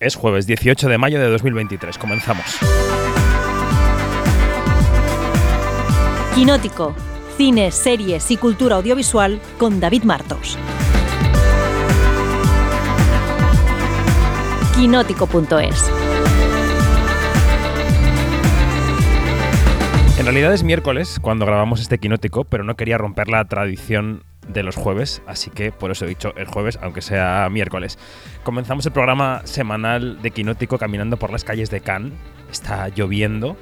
Es jueves 18 de mayo de 2023. Comenzamos. Quinótico. Cine, series y cultura audiovisual con David Martos. Quinótico.es. En realidad es miércoles cuando grabamos este quinótico, pero no quería romper la tradición de los jueves, así que por eso he dicho el jueves, aunque sea miércoles. Comenzamos el programa semanal de Quinótico caminando por las calles de Cannes. Está lloviendo,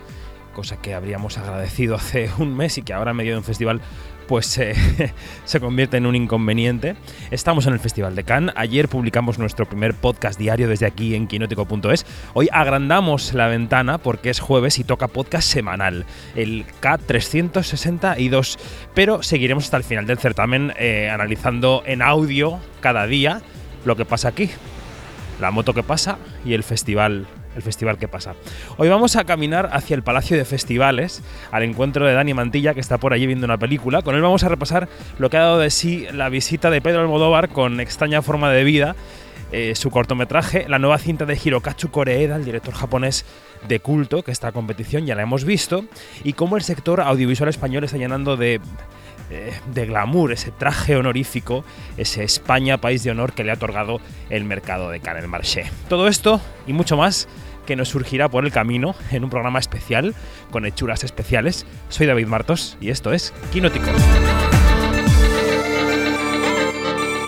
cosa que habríamos agradecido hace un mes y que ahora en medio de un festival pues se convierte en un inconveniente. Estamos en el Festival de Cannes. Ayer publicamos nuestro primer podcast diario desde aquí en quinótico.es. Hoy agrandamos la ventana porque es jueves y toca podcast semanal, el K362. Pero seguiremos hasta el final del certamen eh, analizando en audio cada día lo que pasa aquí. La moto que pasa y el festival el festival que pasa. Hoy vamos a caminar hacia el Palacio de Festivales, al encuentro de Dani Mantilla, que está por allí viendo una película. Con él vamos a repasar lo que ha dado de sí la visita de Pedro Almodóvar con extraña forma de vida. Eh, su cortometraje, la nueva cinta de Hirokazu Koreeda, el director japonés de culto, que esta competición ya la hemos visto, y cómo el sector audiovisual español está llenando de eh, de glamour, ese traje honorífico, ese España, país de honor que le ha otorgado el mercado de Canel Marché. Todo esto y mucho más que nos surgirá por el camino en un programa especial con hechuras especiales. Soy David Martos y esto es Quinótico.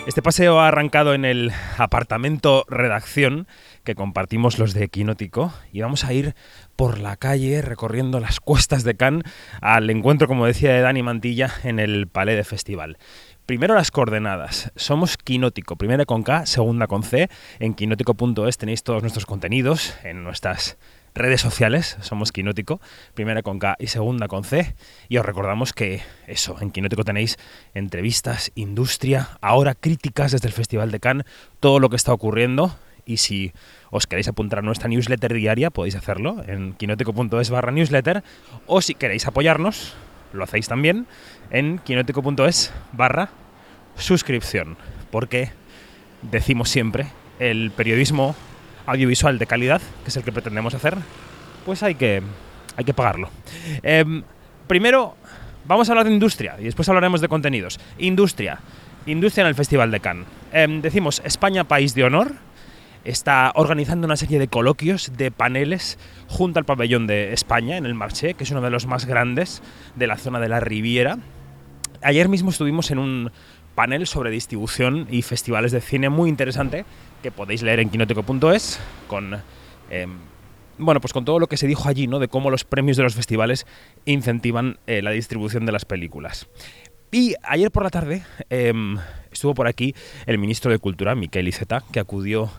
Este paseo ha arrancado en el apartamento redacción que compartimos los de Quinótico y vamos a ir por la calle recorriendo las cuestas de Cannes al encuentro, como decía, de Dani Mantilla en el Palais de Festival. Primero las coordenadas. Somos Quinótico, primera con K, segunda con C. En quinótico.es tenéis todos nuestros contenidos en nuestras redes sociales, somos Quinótico, primera con K y segunda con C. Y os recordamos que eso, en Quinótico tenéis entrevistas, industria, ahora críticas desde el Festival de Cannes, todo lo que está ocurriendo. Y si os queréis apuntar a nuestra newsletter diaria, podéis hacerlo en quinótico.es barra newsletter. O si queréis apoyarnos, lo hacéis también en quinótico.es barra suscripción. Porque decimos siempre, el periodismo audiovisual de calidad, que es el que pretendemos hacer, pues hay que, hay que pagarlo. Em, primero, vamos a hablar de industria y después hablaremos de contenidos. Industria. Industria en el Festival de Cannes. Em, decimos España, país de honor. Está organizando una serie de coloquios, de paneles, junto al pabellón de España, en el Marché, que es uno de los más grandes de la zona de la Riviera. Ayer mismo estuvimos en un panel sobre distribución y festivales de cine muy interesante que podéis leer en quinótico.es con em, bueno, pues con todo lo que se dijo allí, ¿no? De cómo los premios de los festivales incentivan eh, la distribución de las películas. Y ayer por la tarde em, estuvo por aquí el ministro de Cultura, Miquel Iceta, que acudió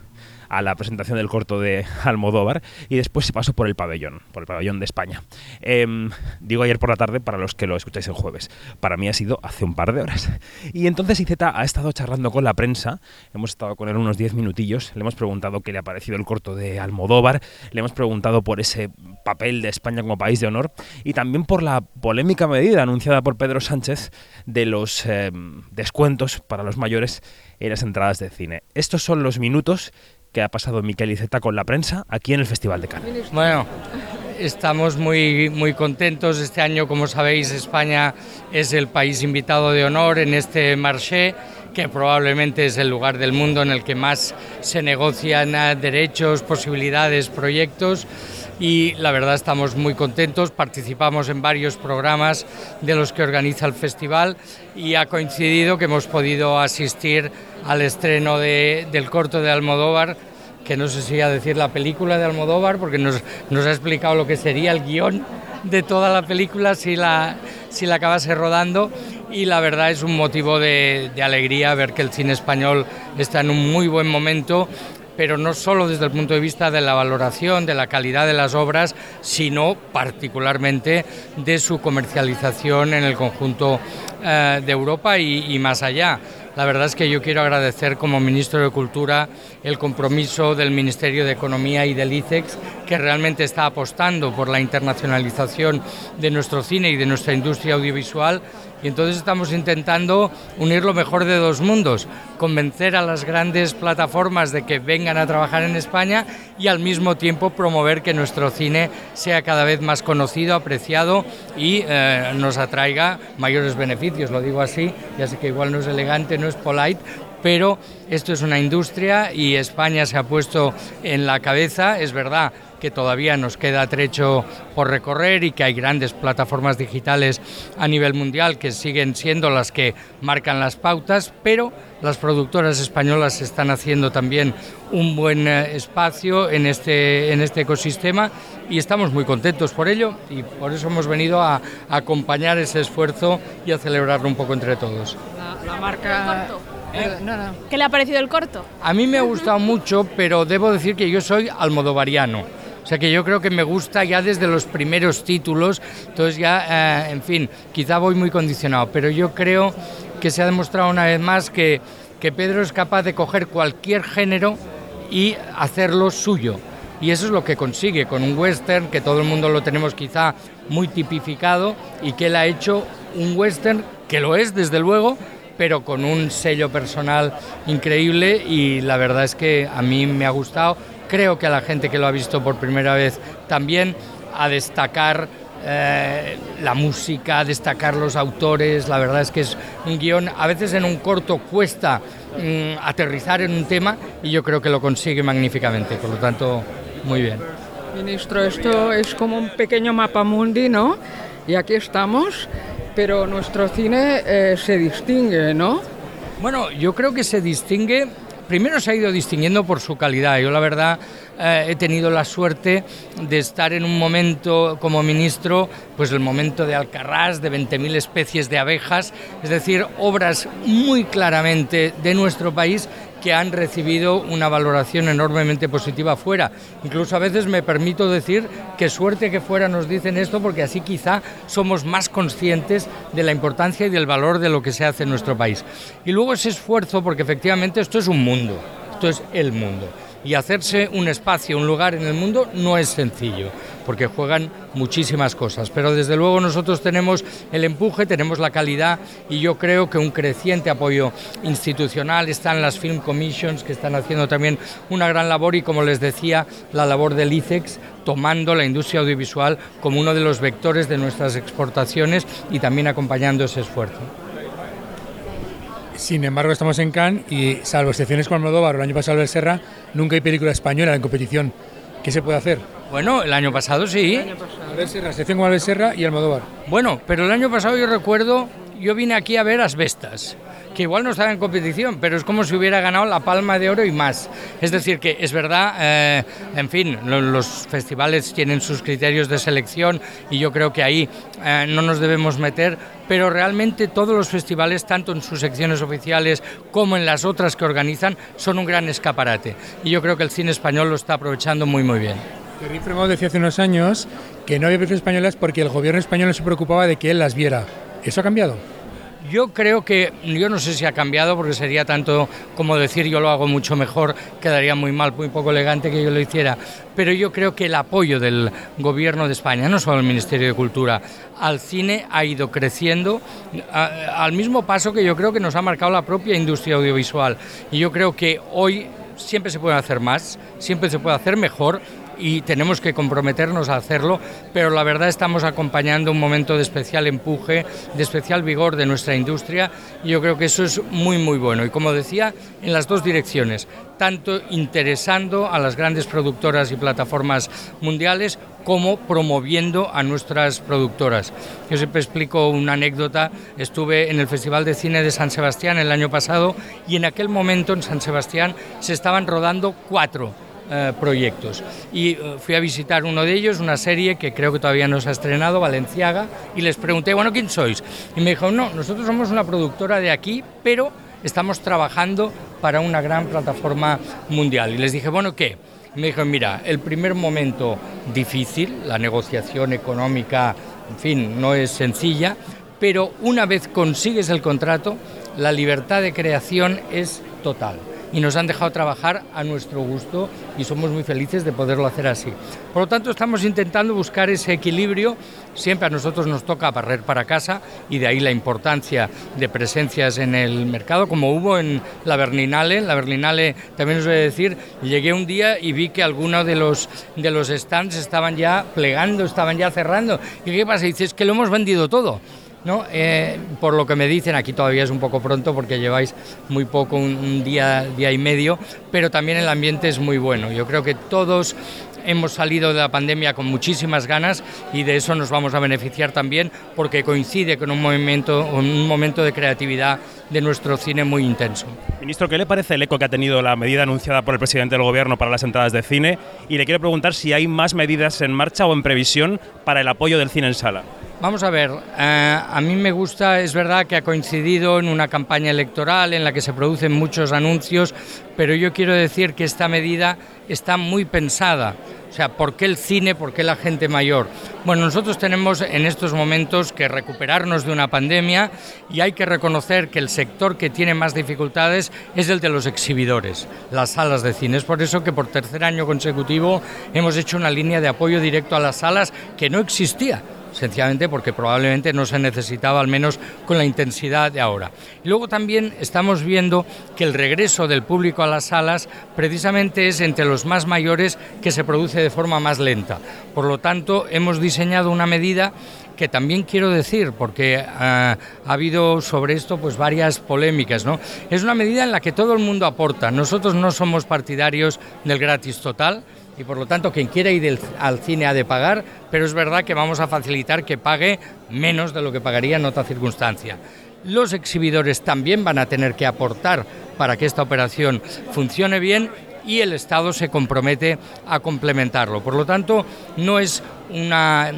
a la presentación del corto de Almodóvar y después se pasó por el pabellón, por el pabellón de España. Em, digo ayer por la tarde para los que lo escucháis el jueves. Para mí ha sido hace un par de horas. Y entonces Iceta ha estado charlando con la prensa, hemos estado con él unos 10 minutillos, le hemos preguntado qué le ha parecido el corto de Almodóvar, le hemos preguntado por ese papel de España como país de honor y también por la polémica medida anunciada por Pedro Sánchez de los em, descuentos para los mayores en las entradas de cine. Estos son los minutos que ha pasado Miquel Iceta con la prensa aquí en el Festival de Cannes. Bueno, estamos muy, muy contentos. Este año, como sabéis, España es el país invitado de honor en este marché que probablemente es el lugar del mundo en el que más se negocian derechos, posibilidades, proyectos y la verdad estamos muy contentos, participamos en varios programas de los que organiza el festival y ha coincidido que hemos podido asistir al estreno del corto de Almodóvar, que no sé si a decir la película de Almodóvar, porque nos, ha explicado lo que sería el guion de toda la película si la, si la acabase rodando. Y la verdad es un motivo de, de, alegría ver que el cine español está en un muy buen momento pero no solo desde el punto de vista de la valoración, de la calidad de las obras, sino particularmente de su comercialización en el conjunto eh, de Europa y, y más allá. La verdad es que yo quiero agradecer como ministro de Cultura el compromiso del Ministerio de Economía y del ICEX, que realmente está apostando por la internacionalización de nuestro cine y de nuestra industria audiovisual y entonces estamos intentando unir lo mejor de dos mundos, convencer a las grandes plataformas de que vengan a trabajar en España y al mismo tiempo promover que nuestro cine sea cada vez más conocido, apreciado y eh, nos atraiga mayores beneficios, lo digo así, ya sé que igual no es elegante, no es polite, pero esto es una industria y España se ha puesto en la cabeza, es verdad que todavía nos queda trecho por recorrer y que hay grandes plataformas digitales a nivel mundial que siguen siendo las que marcan las pautas, pero las productoras españolas están haciendo también un buen eh, espacio en este, en este ecosistema y estamos muy contentos por ello y por eso hemos venido a, acompañar ese esfuerzo y a celebrarlo un poco entre todos. La, marca... Eh, ¿Qué le ha parecido el corto? A mí me ha gustado mucho, pero debo decir que yo soy almodovariano. O sea que yo creo que me gusta ya desde los primeros títulos, entonces ya, eh, en fin, quizá voy muy condicionado, pero yo creo que se ha demostrado una vez más que, que Pedro es capaz de coger cualquier género y hacerlo suyo. Y eso es lo que consigue con un western, que todo el mundo lo tenemos quizá muy tipificado, y que él ha hecho un western que lo es, desde luego, pero con un sello personal increíble y la verdad es que a mí me ha gustado creo que a la gente que lo ha visto por primera vez también, a destacar eh, la música, a destacar los autores, la verdad es que es un guion, a veces en un corto cuesta mm, aterrizar en un tema y yo creo que lo consigue magníficamente, por lo tanto, muy bien. Ministro, esto es como un pequeño mapa mundi, ¿no? Y aquí estamos, pero nuestro cine eh, se distingue, ¿no? Bueno, yo creo que se distingue primero se ha ido distinguiendo por su calidad. Yo la verdad eh, he tenido la suerte de estar en un momento como ministro, pues el momento de Alcarrás, de 20.000 especies de abejas, es decir, obras muy claramente de nuestro país que han recibido una valoración enormemente positiva fuera. Incluso a veces me permito decir que suerte que fuera nos dicen esto porque así quizá somos más conscientes de la importancia y del valor de lo que se hace en nuestro país. Y luego ese esfuerzo, porque efectivamente esto es un mundo, esto es el mundo y hacerse un espacio, un lugar en el mundo no es sencillo, porque juegan muchísimas cosas. Pero desde luego nosotros tenemos el empuje, tenemos la calidad y yo creo que un creciente apoyo institucional están las Film Commissions que están haciendo también una gran labor y como les decía, la labor del ICEX tomando la industria audiovisual como uno de los vectores de nuestras exportaciones y también acompañando ese esfuerzo. Sin embargo, estamos en Cannes y, salvo excepciones con Almodóvar el año pasado el Serra, nunca hay película española en competición. ¿Qué se puede hacer? Bueno, el año pasado sí. El año Serra, excepción con Serra y Almodóvar. Bueno, pero el año pasado yo recuerdo, yo vine aquí a ver Asbestas que igual no estaba en competición, pero es como si hubiera ganado la palma de oro y más. Es decir, que es verdad, eh, en fin, los festivales tienen sus criterios de selección y yo creo que ahí eh, no nos debemos meter, pero realmente todos los festivales, tanto en sus secciones oficiales como en las otras que organizan, son un gran escaparate. Y yo creo que el cine español lo está aprovechando muy, muy bien. Thierry Fremont decía hace unos años que no había películas españolas porque el gobierno español no se preocupaba de que él las viera. ¿Eso ha cambiado? Yo creo que, yo no sé si ha cambiado, porque sería tanto como decir yo lo hago mucho mejor, quedaría muy mal, muy poco elegante que yo lo hiciera, pero yo creo que el apoyo del Gobierno de España, no solo el Ministerio de Cultura, al cine ha ido creciendo al mismo paso que yo creo que nos ha marcado la propia industria audiovisual. Y yo creo que hoy siempre se puede hacer más, siempre se puede hacer mejor, y tenemos que comprometernos a hacerlo, pero la verdad estamos acompañando un momento de especial empuje, de especial vigor de nuestra industria y yo creo que eso es muy muy bueno. Y como decía, en las dos direcciones, tanto interesando a las grandes productoras y plataformas mundiales como promoviendo a nuestras productoras. Yo siempre explico una anécdota, estuve en el Festival de Cine de San Sebastián el año pasado y en aquel momento en San Sebastián se estaban rodando cuatro eh, proyectos. Y eh, fui a visitar uno de ellos, una serie que creo que todavía no se ha estrenado, Valenciaga, y les pregunté, bueno, ¿quién sois? Y me dijo, no, nosotros somos una productora de aquí, pero estamos trabajando para una gran plataforma mundial. Y les dije, bueno, ¿qué? me dijo, mira, el primer momento difícil, la negociación económica, en fin, no es sencilla, pero una vez consigues el contrato, la libertad de creación es total y nos han dejado trabajar a nuestro gusto y somos muy felices de poderlo hacer así. Por lo tanto, estamos intentando buscar ese equilibrio. Siempre a nosotros nos toca barrer para casa y de ahí la importancia de presencias en el mercado, como hubo en la Berlinale. La Berlinale, también os voy a decir, llegué un día y vi que algunos de los, de los stands estaban ya plegando, estaban ya cerrando. ¿Y qué pasa? Dices que lo hemos vendido todo. ¿No? Eh, por lo que me dicen, aquí todavía es un poco pronto porque lleváis muy poco, un, día, día y medio, pero también el ambiente es muy bueno. Yo creo que todos hemos salido de la pandemia con muchísimas ganas y de eso nos vamos a beneficiar también porque coincide con un momento, un momento de creatividad de nuestro cine muy intenso. Ministro, ¿qué le parece el eco que ha tenido la medida anunciada por el presidente del Gobierno para las entradas de cine? Y le quiero preguntar si hay más medidas en marcha o en previsión para el apoyo del cine en sala. Vamos a ver, eh, a mí me gusta, es verdad que ha coincidido en una campaña electoral en la que se producen muchos anuncios, pero yo quiero decir que esta medida está muy pensada. O sea, ¿por qué el cine? ¿Por qué la gente mayor? Bueno, nosotros tenemos en estos momentos que recuperarnos de una pandemia y hay que reconocer que el sector que tiene más dificultades es el de los exhibidores, las salas de cine. Es por eso que por tercer año consecutivo hemos hecho una línea de apoyo directo a las salas que no existía sencillamente porque probablemente no se necesitaba al menos con la intensidad de ahora. Y luego también estamos viendo que el regreso del público a las salas precisamente es entre los más mayores que se produce de forma más lenta. Por lo tanto, hemos diseñado una medida que también quiero decir, porque ah, ha habido sobre esto pues varias polémicas, ¿no? Es una medida en la que todo el mundo aporta. Nosotros no somos partidarios del gratis total, y por lo tanto quien quiera ir al cine ha de pagar, pero es verdad que vamos a facilitar que pague menos de lo que pagaría en otra circunstancia. Los exhibidores también van a tener que aportar para que esta operación funcione bien y el Estado se compromete a complementarlo. Por lo tanto, no es una,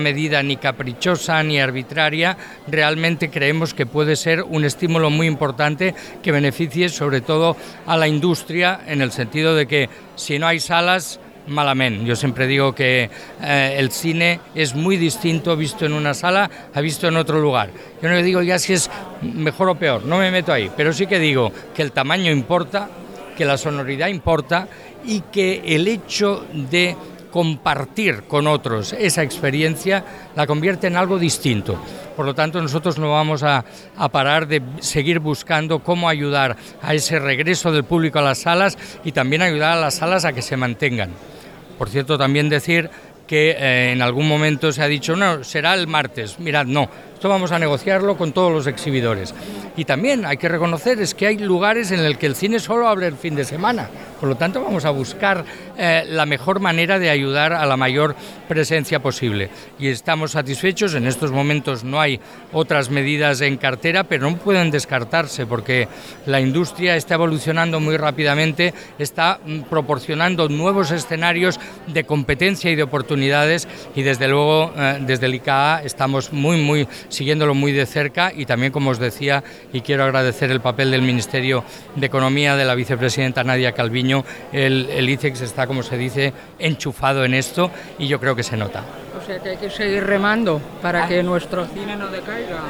medida ni caprichosa ni arbitraria, realmente creemos que puede ser un estímulo muy importante que beneficie sobre todo a la industria en el sentido de que si no hay salas, malamente. Yo siempre digo que eh, el cine es muy distinto visto en una sala a visto en otro lugar. Yo no digo ya si es mejor o peor, no me meto ahí, pero sí que digo que el tamaño importa, que la sonoridad importa y que el hecho de compartir con otros esa experiencia la convierte en algo distinto. Por lo tanto, nosotros no vamos a, parar de seguir buscando cómo ayudar a ese regreso del público a las salas y también ayudar a las salas a que se mantengan. Por cierto, también decir que eh, en algún momento se ha dicho, no, será el martes. Mirad, no, esto vamos a negociarlo con todos los exhibidores. Y también hay que reconocer es que hay lugares en los que el cine solo abre el fin de semana. Por lo tanto, vamos a buscar eh, la mejor manera de ayudar a la mayor presencia posible. Y estamos satisfechos. En estos momentos no hay otras medidas en cartera, pero no pueden descartarse porque la industria está evolucionando muy rápidamente, está mm, proporcionando nuevos escenarios de competencia y de oportunidades. Y desde luego, eh, desde el ICAA estamos muy, muy siguiéndolo muy de cerca. Y también, como os decía, y quiero agradecer el papel del Ministerio de Economía de la vicepresidenta Nadia Calviño el, el ICEX está, como se dice, enchufado en esto y yo creo que se nota. O sea que hay que seguir remando para que nuestro cine no decaiga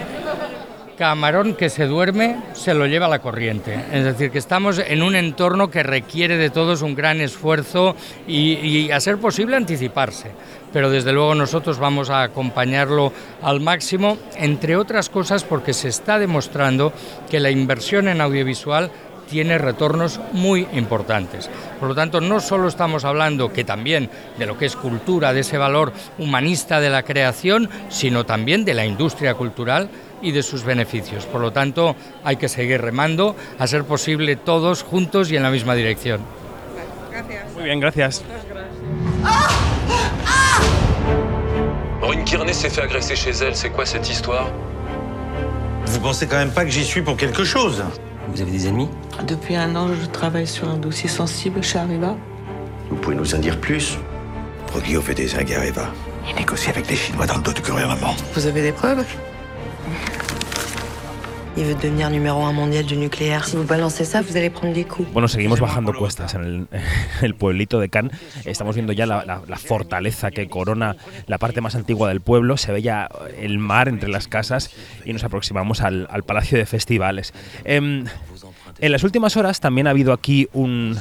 camarón que se duerme se lo lleva la corriente. Es decir, que estamos en un entorno que requiere de todos un gran esfuerzo y, y, a ser posible anticiparse. Pero desde luego nosotros vamos a acompañarlo al máximo, entre otras cosas porque se está demostrando que la inversión en audiovisual tiene retornos muy importantes. Por lo tanto, no solo estamos hablando que también de lo que es cultura, de ese valor humanista de la creación, sino también de la industria cultural y de sus beneficios. Por lo tanto, hay que seguir remando, a ser posible todos juntos y en la misma dirección. Gracias. Muy bien, gracias. Maureen Kearney s'est fait agresser chez elle, c'est quoi cette histoire? Vous pensez quand même pas que j'y suis pour quelque chose? Vous avez des ennemis Depuis un an, je travaille sur un dossier sensible chez Areva. Vous pouvez nous en dire plus? Proglio fait des ingues à Areva. Il négocie avec les Chinois dans le dos du gouvernement. Vous avez des preuves? Il veut devenir numéro un mondial du nucléaire. Si vous balancez ça, vous allez prendre des coups. Bueno, seguimos bajando cuestas en el, el pueblito de Cannes. Estamos viendo ya la, la, la, fortaleza que corona la parte más antigua del pueblo. Se ve ya el mar entre las casas y nos aproximamos al, al Palacio de Festivales. Eh, En las últimas horas también ha habido aquí un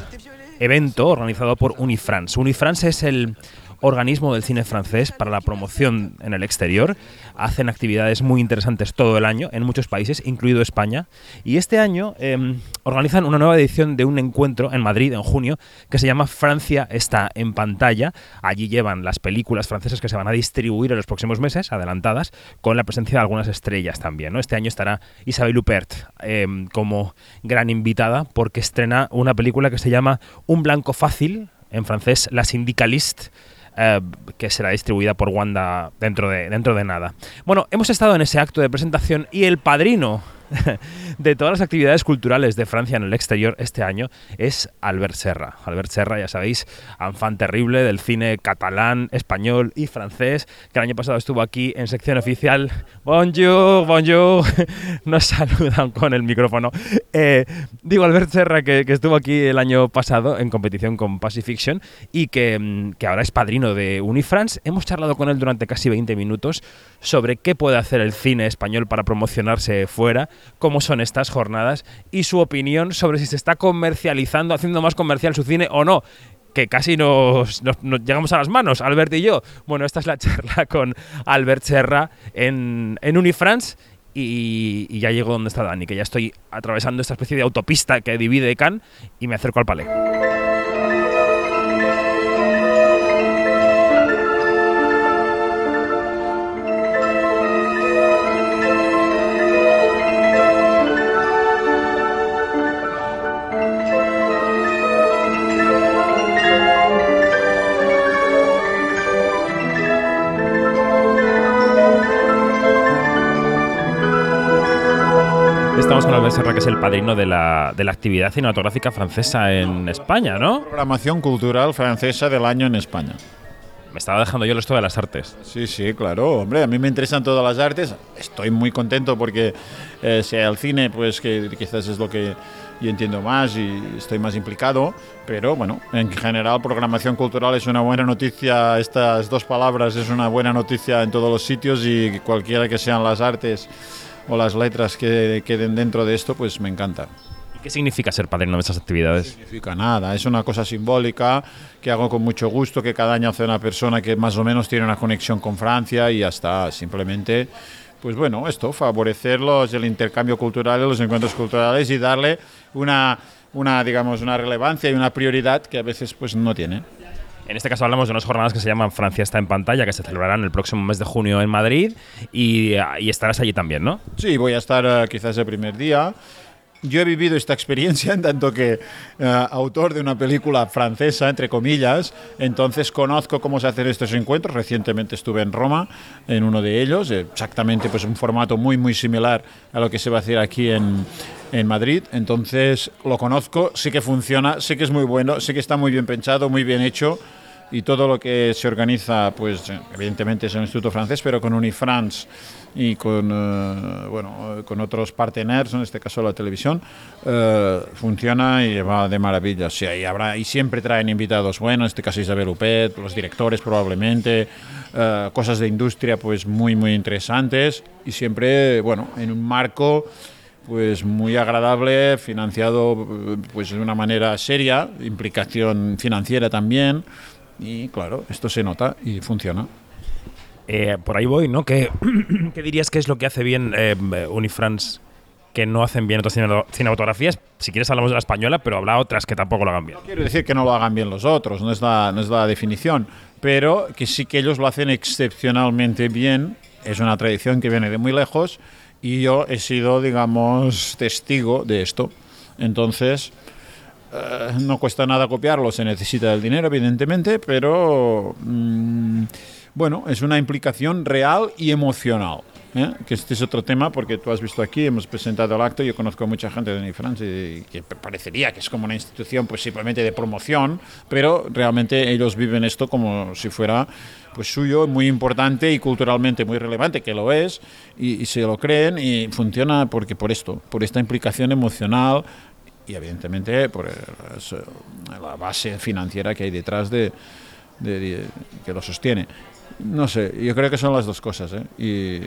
evento organizado por Unifrance. Unifrance es el organismo del cine francés para la promoción en el exterior. Hacen actividades muy interesantes todo el año en muchos países, incluido España. Y este año em, organizan una nueva edición de un encuentro en Madrid en junio que se llama Francia está en pantalla. Allí llevan las películas francesas que se van a distribuir en los próximos meses, adelantadas, con la presencia de algunas estrellas también. Este año estará Isabelle Huppert em, como gran invitada porque estrena una película que se llama Un blanco fácil, en francés La Syndicaliste, eh, que será distribuida por Wanda dentro de, dentro de nada. Bueno, hemos estado en ese acto de presentación y el padrino de todas las actividades culturales de Francia en el exterior este año es Albert Serra. Albert Serra, ya sabéis, fan terrible del cine catalán, español y francés, que el año pasado estuvo aquí en sección oficial. Bonjour, bonjour. Nos saludan con el micrófono. Eh, digo, Albert Serra, que, estuvo aquí el año pasado en competición con Pacifiction y que, mm, que ahora es padrino de Unifrance. Hemos charlado con él durante casi 20 minutos sobre qué puede hacer el cine español para promocionarse fuera cómo son estas jornadas y su opinión sobre si se está comercializando, haciendo más comercial su cine o no que casi nos, llegamos a las manos, Albert y yo. Bueno, esta es la charla con Albert Serra en, en Unifrance y, ya llego donde está Dani, que ya estoy atravesando esta especie de autopista que divide Cannes y me acerco al palais. Estamos con Albert Serra, que es el padrino de la, de la actividad cinematográfica francesa en España, ¿no? Programación cultural francesa del año en España. Me estaba dejando yo el esto de las artes. Sí, sí, claro. Hombre, a mí me interesan todas las artes. Estoy muy contento porque eh, sea el cine, pues que quizás es lo que yo entiendo más y estoy más implicado. Pero bueno, en general, programación cultural es una buena noticia. Estas dos palabras es una buena noticia en todos los sitios y cualquiera que sean las artes o las letras que queden dentro de esto, pues me encanta. ¿Y qué significa ser padrino de esas actividades? No significa nada, es una cosa simbólica que hago con mucho gusto, que cada año hace una persona que más o menos tiene una conexión con Francia y ya está, simplemente pues bueno, esto, favorecerlos, el intercambio cultural, los encuentros culturales y darle una, una, digamos, una relevancia y una prioridad que a veces pues no tiene. En este caso hablamos de unas jornadas que se llaman Francia está en pantalla, que se celebrarán el próximo mes de junio en Madrid y, estarás allí también, ¿no? Sí, voy a estar eh, quizás el primer día. Yo he vivido esta experiencia en tanto que eh, autor de una película francesa, entre comillas, entonces conozco cómo se hacen estos encuentros. Recientemente estuve en Roma en uno de ellos, exactamente pues un formato muy muy similar a lo que se va a hacer aquí en, en Madrid. Entonces lo conozco, sé que funciona, sé que es muy bueno, sé que está muy bien pensado, muy bien hecho y todo lo que se organiza, pues evidentemente es el Instituto Francés, pero con Unifrance y con, eh, bueno, con otros partners, en este caso la televisión, eh, funciona y va de maravilla. Sí, y, habrá, y siempre traen invitados buenos, en este caso Isabel Upet, los directores probablemente, eh, cosas de industria pues muy, muy interesantes y siempre, bueno, en un marco pues muy agradable, financiado pues de una manera seria, implicación financiera también y claro, esto se nota y funciona. Eh, por ahí voy, ¿no? ¿Qué, ¿Qué, dirías que es lo que hace bien eh, Unifrance que no hacen bien otras cinematografías? Si quieres hablamos de la española, pero habrá otras que tampoco lo hagan bien. No quiero decir que no lo hagan bien los otros, no es la, no es la definición, pero que sí que ellos lo hacen excepcionalmente bien. Es una tradición que viene de muy lejos y yo he sido, digamos, testigo de esto. Entonces, eh, no cuesta nada copiarlo, se necesita el dinero, evidentemente, pero mm, bueno, es una implicación real y emocional. ¿eh? Que este es otro tema, porque tú has visto aquí, hemos presentado el acto, yo conozco a mucha gente de France y que parecería que es como una institución pues simplemente de promoción, pero realmente ellos viven esto como si fuera pues suyo, muy importante y culturalmente muy relevante, que lo es, y, y se lo creen y funciona porque por esto, por esta implicación emocional, y evidentemente por eh, la base financiera que hay detrás de, que lo sostiene. No sé, yo creo que son las dos cosas. ¿eh? Y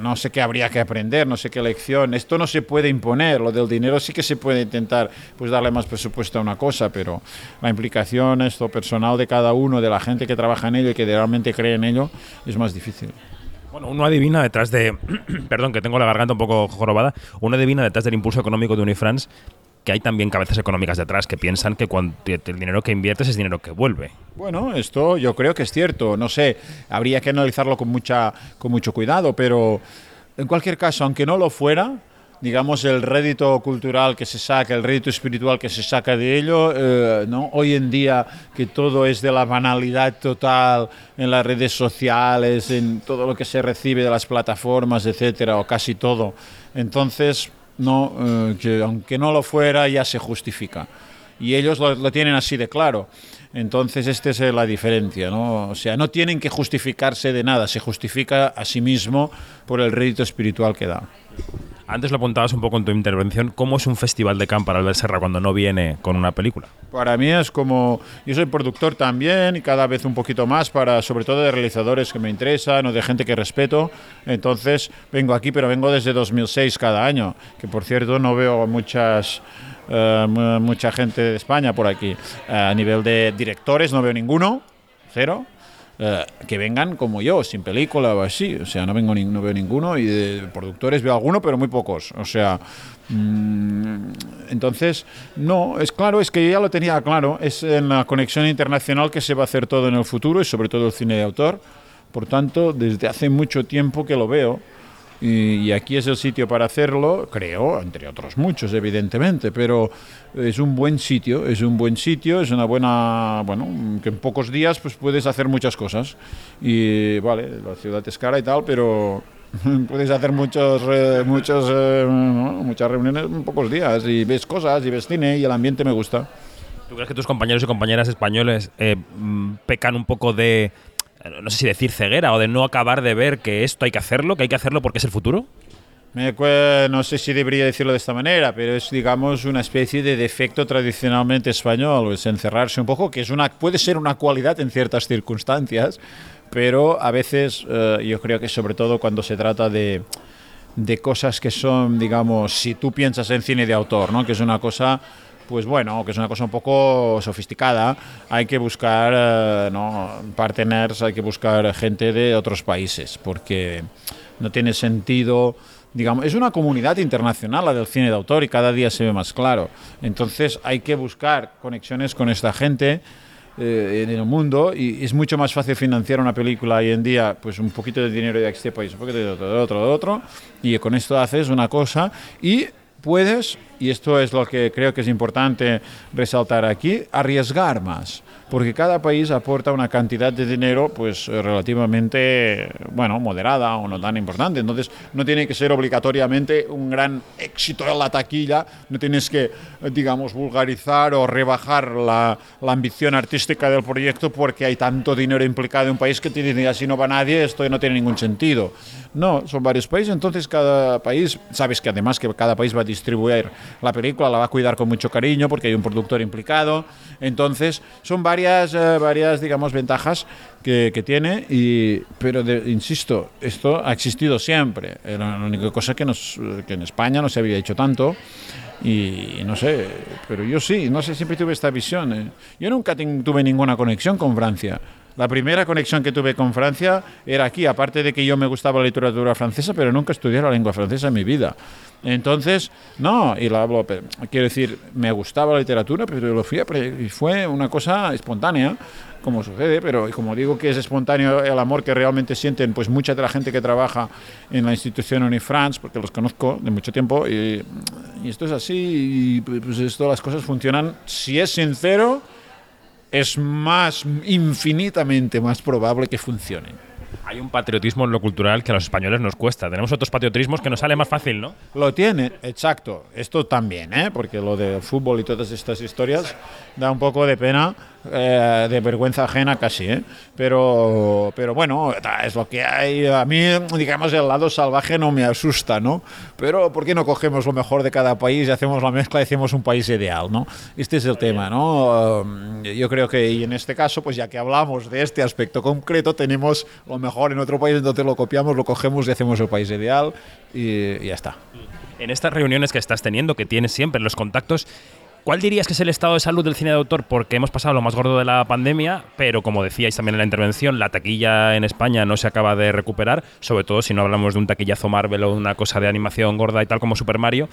no sé qué habría que aprender, no sé qué lección. Esto no se puede imponer, lo del dinero sí que se puede intentar pues darle más presupuesto a una cosa, pero la implicación esto personal de cada uno, de la gente que trabaja en ello y que realmente cree en ello, es más difícil. Bueno, uno adivina detrás de. perdón, que tengo la garganta un poco jorobada. Uno adivina detrás del impulso económico de Unifrance que hay también cabezas económicas detrás que piensan que cuando el dinero que inviertes es dinero que vuelve. Bueno, esto yo creo que es cierto. No sé, habría que analizarlo con, mucha, con mucho cuidado, pero en cualquier caso, aunque no lo fuera, digamos, el rédito cultural que se saca, el rédito espiritual que se saca de ello, eh, ¿no? hoy en día que todo es de la banalidad total en las redes sociales, en todo lo que se recibe de las plataformas, etcétera, o casi todo. Entonces, no, eh, que aunque no lo fuera ya se justifica. Y ellos lo, lo tienen así de claro. Entonces, esta es la diferencia, ¿no? O sea, no tienen que justificarse de nada, se justifica a sí mismo por el rédito espiritual que da. Antes lo apuntabas un poco en tu intervención, ¿cómo es un festival de campo para Albert Serra cuando no viene con una película? Para mí es como, yo soy productor también y cada vez un poquito más para, sobre todo de realizadores que me interesan o de gente que respeto, entonces vengo aquí, pero vengo desde 2006 cada año, que por cierto no veo muchas... Uh, mucha gente de España por aquí. Uh, a nivel de directores no veo ninguno, cero. Uh, que vengan como yo, sin película o así. O sea, no, vengo no veo ninguno. Y de productores veo alguno, pero muy pocos. O sea, mmm, entonces, no, es claro, es que yo ya lo tenía claro. Es en la conexión internacional que se va a hacer todo en el futuro y sobre todo el cine de autor. Por tanto, desde hace mucho tiempo que lo veo. Y, aquí es el sitio para hacerlo, creo, entre otros muchos, evidentemente, pero es un buen sitio, es un buen sitio, es una buena, bueno, que en pocos días pues puedes hacer muchas cosas. Y vale, la ciudad es cara y tal, pero puedes hacer muchos, eh, muchos, eh, muchas reuniones en pocos días y ves cosas y ves cine y el ambiente me gusta. ¿Tú crees que tus compañeros y compañeras españoles eh, pecan un poco de no sé si decir ceguera o de no acabar de ver que esto hay que hacerlo, que hay que hacerlo porque es el futuro? No sé si debería decirlo de esta manera, pero es, digamos, una especie de defecto tradicionalmente español, es encerrarse un poco, que es una, puede ser una cualidad en ciertas circunstancias, pero a veces eh, yo creo que sobre todo cuando se trata de, de cosas que son, digamos, si tú piensas en cine de autor, ¿no? que es una cosa pues bueno, que es una cosa un poco sofisticada, hay que buscar eh, ¿no? partners, hay que buscar gente de otros países, porque no tiene sentido, digamos, es una comunidad internacional la del cine de autor y cada día se ve más claro. Entonces hay que buscar conexiones con esta gente eh, en el mundo y es mucho más fácil financiar una película hoy en día, pues un poquito de dinero de este país, un poquito de otro, de otro, de otro, y con esto haces una cosa y puedes, y esto es lo que creo que es importante resaltar aquí, arriesgar más, porque cada país aporta una cantidad de dinero pues relativamente, bueno, moderada o no tan importante, entonces no tiene que ser obligatoriamente un gran éxito en la taquilla, no tienes que, digamos, vulgarizar o rebajar la, la ambición artística del proyecto porque hay tanto dinero implicado en un país que te dice, así no va nadie, esto no tiene ningún sentido. No, son varios países, entonces cada país, sabes que además que cada país va a distribuir la película, la va a cuidar con mucho cariño porque hay un productor implicado. Entonces, son varias, eh, varias digamos, ventajas que, tiene, y, pero insisto, esto ha existido siempre. Era la única cosa que en España no se había hecho tanto. Y no sé, pero yo sí, no sé, siempre tuve esta visión. ¿eh? Yo nunca tuve ninguna conexión con Francia. La primera conexión que tuve con Francia era aquí, aparte de que yo me gustaba la literatura francesa, pero nunca estudié la lengua francesa en mi vida. Entonces, no, y la hablo, quiero decir, me gustaba la literatura, pero lo fui a, fue una cosa espontánea, como sucede, pero como digo que es espontáneo el amor que realmente sienten pues mucha de la gente que trabaja en la institución Unifrance, porque los conozco de mucho tiempo, y, y esto es así, y pues esto las cosas funcionan, si es sincero, es más infinitamente más probable que funcionen. Hay un patriotismo en lo cultural que a los españoles nos cuesta. Tenemos otros patriotismos que nos sale más fácil, ¿no? Lo tiene, exacto. Esto también, ¿eh? porque lo del fútbol y todas estas historias da un poco de pena eh, de vergüenza ajena casi, ¿eh? Pero, pero bueno, es lo que hay. A mí, digamos, el lado salvaje no me asusta, ¿no? Pero ¿por qué no cogemos lo mejor de cada país y hacemos la mezcla y hacemos un país ideal, ¿no? Este es el tema, ¿no? Um, yo creo que en este caso, pues ya que hablamos de este aspecto concreto, tenemos lo mejor en otro país, entonces lo copiamos, lo cogemos y hacemos el país ideal y, y ya está. En estas reuniones que estás teniendo, que tienes siempre, los contactos, ¿Cuál dirías que es el estado de salud del cine de autor? Porque hemos pasado lo más gordo de la pandemia, pero como decíais también en la intervención, la taquilla en España no se acaba de recuperar, sobre todo si no hablamos de un taquillazo Marvel o una cosa de animación gorda y tal como Super Mario.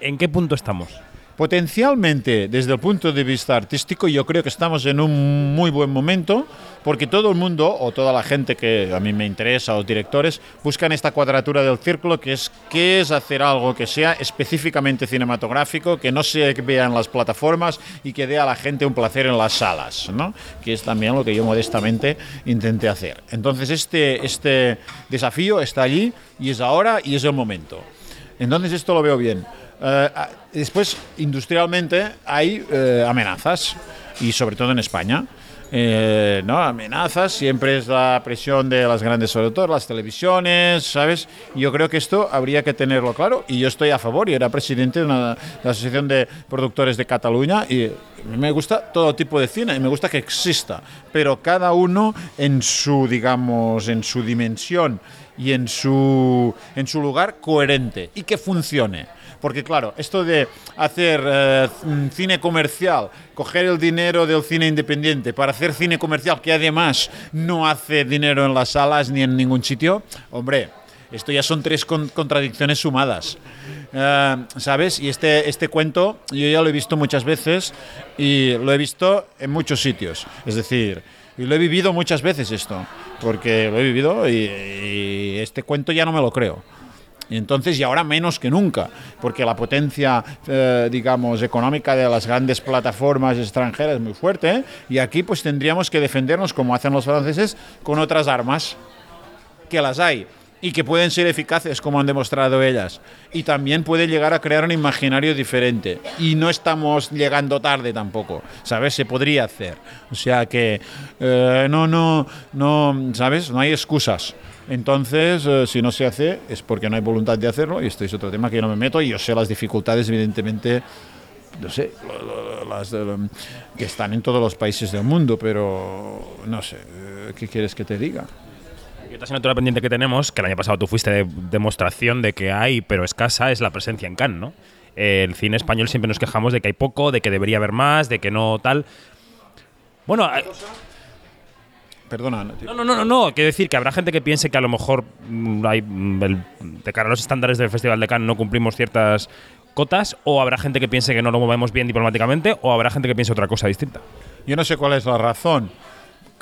¿En qué punto estamos? Potencialmente, desde el punto de vista artístico, yo creo que estamos en un muy buen momento, porque todo el mundo, o toda la gente que a mí me interesa, o directores, buscan esta cuadratura del círculo, que es, que es hacer algo que sea específicamente cinematográfico, que no se vea en las plataformas y que dé a la gente un placer en las salas, ¿no? que es también lo que yo modestamente intenté hacer. Entonces, este, este desafío está allí, y es ahora, y es el momento. Entonces, esto lo veo bien. Eh, después, industrialmente, hay eh, amenazas, y sobre todo en España. Eh, ¿no? amenazas, siempre es la presión de las grandes productoras, las televisiones, ¿sabes? Yo creo que esto habría que tenerlo claro y yo estoy a favor, y era presidente de, una, de la Asociación de Productores de Cataluña y me gusta todo tipo de cine y me gusta que exista, pero cada uno en su, digamos, en su dimensión y en su, en su lugar coherente y que funcione. Porque claro, esto de hacer eh, cine comercial, coger el dinero del cine independiente para hacer cine comercial que además no hace dinero en las salas ni en ningún sitio, hombre, esto ya son tres con contradicciones sumadas. Eh, ¿Sabes? Y este, este cuento yo ya lo he visto muchas veces y lo he visto en muchos sitios. Es decir, y lo he vivido muchas veces esto, porque lo he vivido y, y este cuento ya no me lo creo. Entonces, y ahora menos que nunca, porque la potencia, eh, digamos, económica de las grandes plataformas extranjeras es muy fuerte, ¿eh? y aquí pues tendríamos que defendernos, como hacen los franceses, con otras armas, que las hay, y que pueden ser eficaces, como han demostrado ellas. Y también puede llegar a crear un imaginario diferente. Y no estamos llegando tarde tampoco, ¿sabes? Se podría hacer. O sea que, eh, no, no, no, ¿sabes? No hay excusas. Entonces, eh, si no se hace es porque no hay voluntad de hacerlo y esto es otro tema que yo no me meto y yo sé las dificultades, evidentemente, no sé, las, que están en todos los países del mundo, pero no sé, eh, ¿qué quieres que te diga? Asignatura pendiente que tenemos, que el año pasado tú fuiste de demostración de que hay, pero escasa, es la presencia en Cannes, ¿no? El cine español siempre nos quejamos de que hay poco, de que debería haber más, de que no tal. Bueno, Perdona. No, no, no, no, Quiero decir que habrá gente que piense que a lo mejor mm, hay, mm, el, de cara a los estándares del Festival de Cannes no cumplimos ciertas cotas, o habrá gente que piense que no lo movemos bien diplomáticamente, o habrá gente que piense otra cosa distinta. Yo no sé cuál es la razón.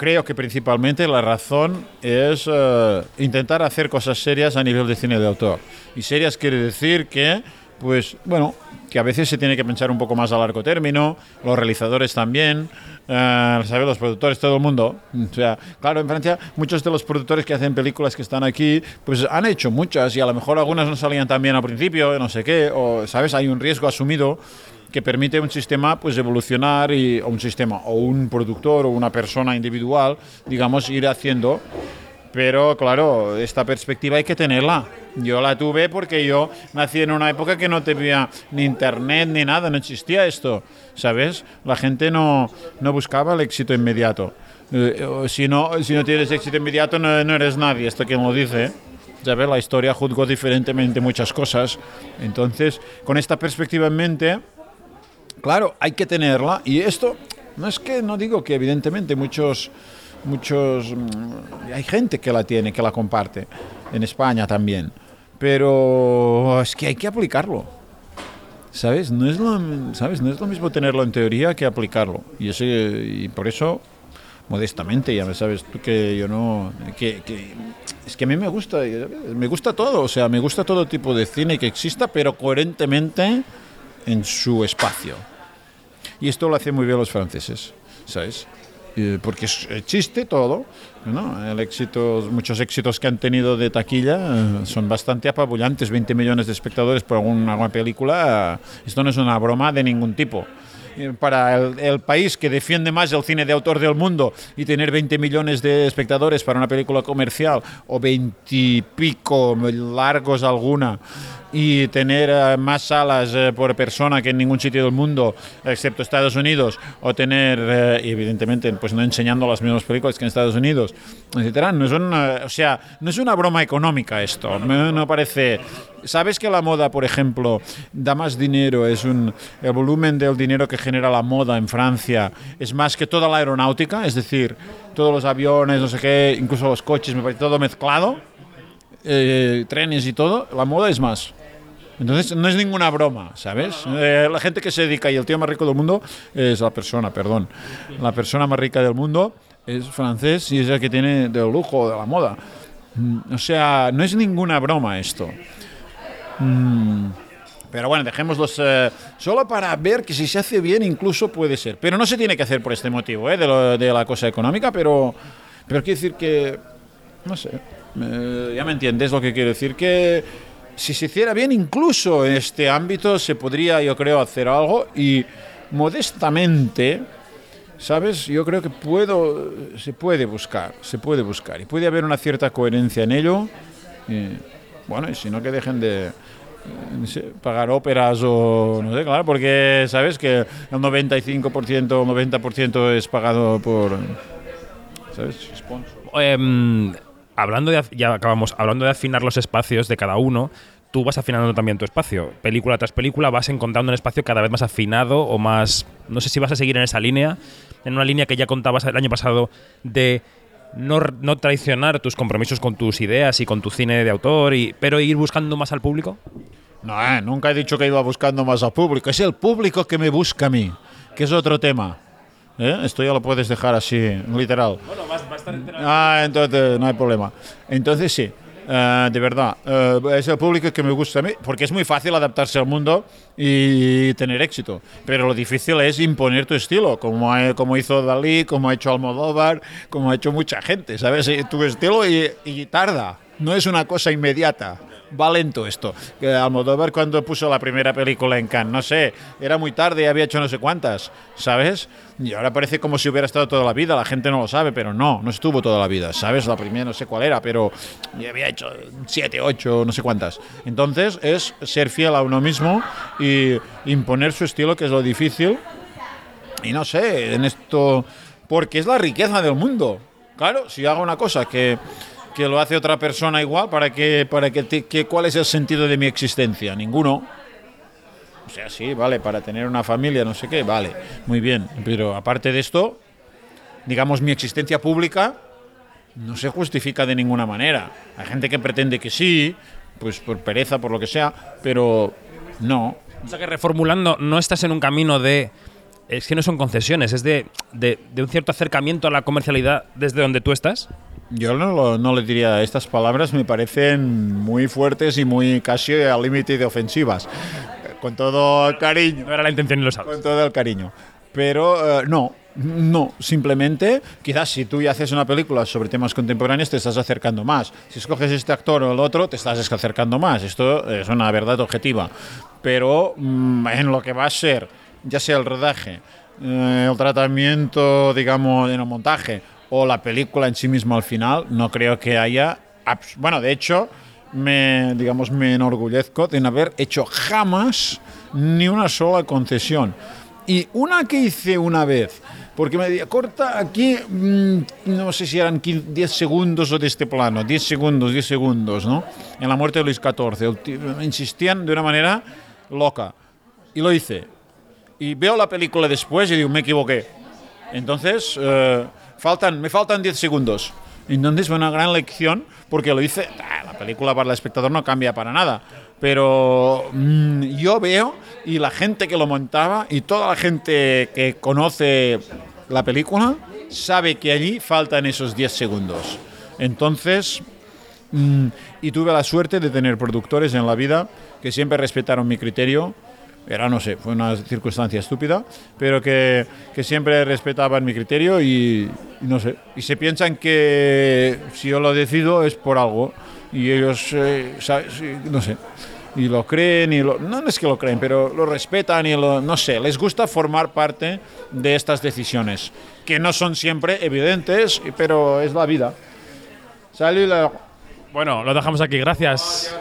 Creo que principalmente la razón es uh, intentar hacer cosas serias a nivel de cine de autor. Y serias quiere decir que pues bueno, que a veces se tiene que pensar un poco más a largo término, los realizadores también, eh, ¿sabes? Los productores, todo el mundo. O sea, claro, en Francia muchos de los productores que hacen películas que están aquí, pues han hecho muchas y a lo mejor algunas no salían tan bien al principio, no sé qué, o, ¿sabes? Hay un riesgo asumido que permite un sistema pues evolucionar y un sistema o un productor o una persona individual digamos ir haciendo pero claro, esta perspectiva hay que tenerla. Yo la tuve porque yo nací en una época que no tenía ni internet ni nada, no existía esto, ¿sabes? La gente no, no buscaba el éxito inmediato. Eh, si, no, si no tienes éxito inmediato no, no eres nadie, esto quien lo dice. ¿Sabes? La historia juzgó diferentemente muchas cosas. Entonces, con esta perspectiva en mente, claro, hay que tenerla. Y esto, no es que no digo que evidentemente muchos muchos mm, hay gente que la tiene, que la comparte en España también, pero es que hay que aplicarlo. ¿Sabes? No es lo, ¿sabes? No es lo mismo tenerlo en teoría que aplicarlo. Y, por eso, modestamente, ya me sabes tú que yo no... Que, que, es que a mí me gusta, me gusta todo, o sea, me gusta todo tipo de cine que exista, pero coherentemente en su espacio. Y esto lo hacen muy bien los franceses, ¿sabes? porque existe todo. ¿no? El muchos éxitos que han tenido de taquilla eh, son bastante apabullantes. 20 millones de espectadores por alguna película, esto no es una broma de ningún tipo. eh, para el, el país que defiende más el cine de autor del mundo y tener 20 millones de espectadores para una película comercial o 20 y pico largos alguna y tener eh, más salas eh, por persona que en ningún sitio del mundo, excepto Estados Unidos, o tener, eh, evidentemente, pues no enseñando las mismas películas que en Estados Unidos, etcétera. No es una, o sea, no es una broma económica esto. Me- No parece. ¿Sabes que la moda, por ejemplo, da más dinero? Es un el volumen del dinero que genera la moda en Francia es más que toda la aeronáutica, es decir, todos los aviones, no sé qué, incluso los coches, me parece todo mezclado, eh, trenes y todo. La moda es más. Entonces no es ninguna broma, ¿sabes? Eh, la gente que se dedica y el tío más rico del mundo es la persona, perdón. La persona más rica del mundo es francés y es el que tiene del lujo, de la moda. Mm, O sea, no es ninguna broma esto. Mm, Pero bueno, dejémoslos eh, solo para ver que si se hace bien incluso puede ser. Pero no se tiene que hacer por este motivo, ¿eh? de, de la cosa económica, pero, pero quiero decir que, no sé, eh, ya me entiendes lo que quiero decir, que si se hiciera bien incluso en este ámbito se podría, yo creo, hacer algo y modestamente... ¿Sabes? Yo creo que puedo, se puede buscar, se puede buscar. Y puede haber una cierta coherencia en ello. Bueno, y si no, que dejen de pagar óperas o no sé, claro, porque sabes que el 95% o 90% es pagado por, ¿sabes? Sponsor. Em, hablando de, ya acabamos, hablando de afinar los espacios de cada uno, tú vas afinando también tu espacio. Película tras película vas encontrando un espacio cada vez más afinado o más... No sé si vas a seguir en esa línea, en una línea que ya contabas el año pasado de no, no traicionar tus compromisos con tus ideas y con tu cine de autor, y, pero ir buscando más al público. No, eh, nunca he dicho que iba buscando más al público. Es el público que me busca a mí, que es otro tema. ¿Eh? Esto ya lo puedes dejar así, literal. Ah, entonces no hay problema. Entonces sí, eh, de verdad, eh, es el público que me gusta a mí, porque es muy fácil adaptarse al mundo y tener éxito. Pero lo difícil es imponer tu estilo, como, ha- como hizo Dalí, como ha hecho Almodóvar, como ha hecho mucha gente, ¿sabes? Y Tu estilo y, y tarda, no es una cosa inmediata. Va lento esto. Almodóvar cuando puso la primera película en Cannes, no sé, era muy tarde y había hecho no sé cuántas, ¿sabes? Y ahora parece como si hubiera estado toda la vida, la gente no lo sabe, pero no, no estuvo toda la vida, ¿sabes? La primera no sé cuál era, pero ya había hecho siete, ocho, no sé cuántas. Entonces es ser fiel a uno mismo y imponer su estilo, que es lo difícil. Y no sé, en esto, porque es la riqueza del mundo. Claro, si hago una cosa que, que lo hace otra persona igual, ¿para qué, para que, te- que- ¿cuál es el sentido de mi existencia? Ninguno. O sea, sí, vale, para tener una familia, no sé qué, vale, muy bien. Pero aparte de esto, digamos, mi existencia pública no se justifica de ninguna manera. Hay gente que pretende que sí, pues por pereza, por lo que sea, pero no. O sea que reformulando, no estás en un camino de... Es que no son concesiones, es de, de un cierto acercamiento a la comercialidad desde donde tú estás. Yo no, lo- no le diría, estas palabras me parecen muy fuertes y muy casi al límite de ofensivas. Con todo el cariño. No era la intención y lo sabes. Con todo el cariño. Pero eh, no, no, simplemente quizás si tú ya haces una película sobre temas contemporáneos te estás acercando más. Si escoges este actor o el otro te estás acercando más. Esto es una verdad objetiva. Pero mm, en lo que va a ser, ya sea el rodaje, eh, el tratamiento, digamos, en el montaje o la película en sí misma al final, no creo que haya... Bueno, de hecho, me, digamos, me enorgullezco de no haber hecho jamás ni una sola concesión. Y una que hice una vez, porque me decía, corta aquí, mm, no sé si eran 15 10 segundos o de este plano, 10 segundos, 10 segundos, ¿no? En la muerte de Luis XIV. Insistían de una manera loca. Y lo hice. Y veo la película después y digo, me equivoqué. Entonces, eh, faltan, me faltan 10 segundos. Entonces fue una gran lección porque lo hice. ah, La película para el espectador no cambia para nada. Pero mm, yo veo y la gente que lo montaba y toda la gente que conoce la película sabe que allí faltan esos 10 segundos. Entonces, mm, y tuve la suerte de tener productores en la vida que siempre respetaron mi criterio era, no sé, fue una circunstancia estúpida, pero que, que siempre respetaban mi criterio y, y no sé, y se piensan que si yo lo decido es por algo y ellos, eh, ¿sabes? No sé. y lo creen y lo, no es que lo creen, pero lo respetan y lo, no sé, les gusta formar parte de estas decisiones, que no son siempre evidentes, pero es la vida. Salut. Bueno, lo dejamos aquí, gracias.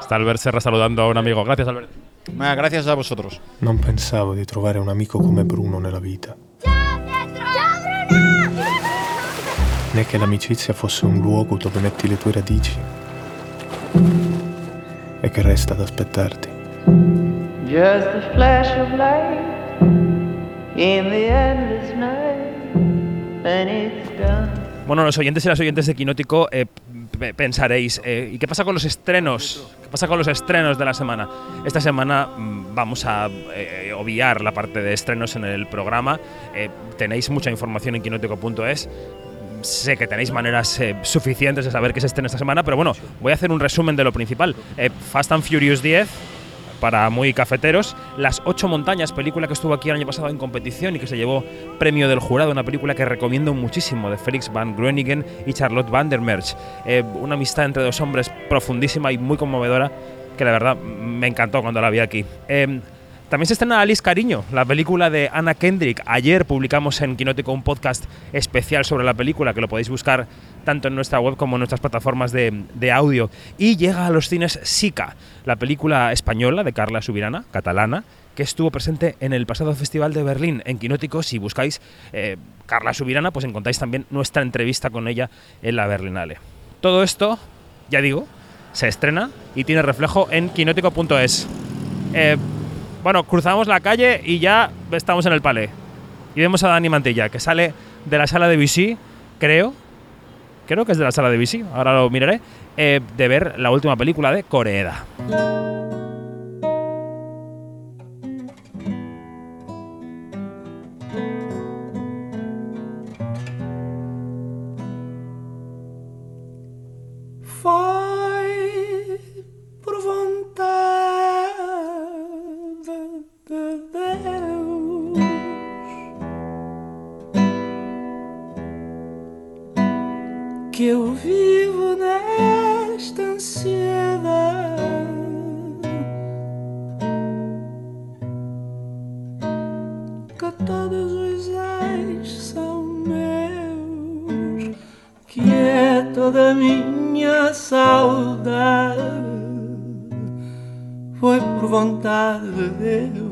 Está Albert Serra saludando a un amigo. Gracias, Albert. Ma gracias a vosotros. Non pensavo di trovare un amico come Bruno nella vita. Né che l'amicizia fosse un luogo dove metti le tue radici e che resta ad aspettarti. Just a flash of light in the endless night, and it's done. Bueno, los oyentes y las oyentes de Quinótico eh, pensaréis, eh, ¿y qué pasa con los estrenos? ¿Qué pasa con los estrenos de la semana? Esta semana mm, vamos a eh, obviar la parte de estrenos en el programa. Eh, tenéis mucha información en quinótico.es. Sé que tenéis maneras eh, suficientes de saber qué se estrena esta semana, pero bueno, voy a hacer un resumen de lo principal. Eh, Fast and Furious 10, para muy cafeteros. Las Ocho Montañas, película que estuvo aquí el año pasado en competición y que se llevó premio del jurado, una película que recomiendo muchísimo, de Felix Van Groeningen y Charlotte Van der Merch. Eh, una amistad entre dos hombres profundísima y muy conmovedora, que la verdad me encantó cuando la vi aquí. Eh, también se estrena Alice Cariño, la película de Anna Kendrick. Ayer publicamos en Quinótico un podcast especial sobre la película que lo podéis buscar tanto en nuestra web como en nuestras plataformas de, audio. Y llega a los cines Sica, la película española de Carla Subirana, catalana, que estuvo presente en el pasado Festival de Berlín. En Quinótico, si buscáis eh, Carla Subirana, pues encontráis también nuestra entrevista con ella en la Berlinale. Todo esto, ya digo, se estrena y tiene reflejo en quinótico.es. bueno, cruzamos la calle y ya estamos en el palé. Y vemos a Dani Mantilla, que sale de la sala de Vichy, creo. Creo que es de la sala de Vichy, ahora lo miraré. eh, de ver la última película de Coreeda. Vontade de Deus.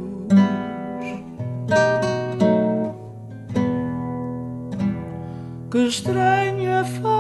Que estranha forma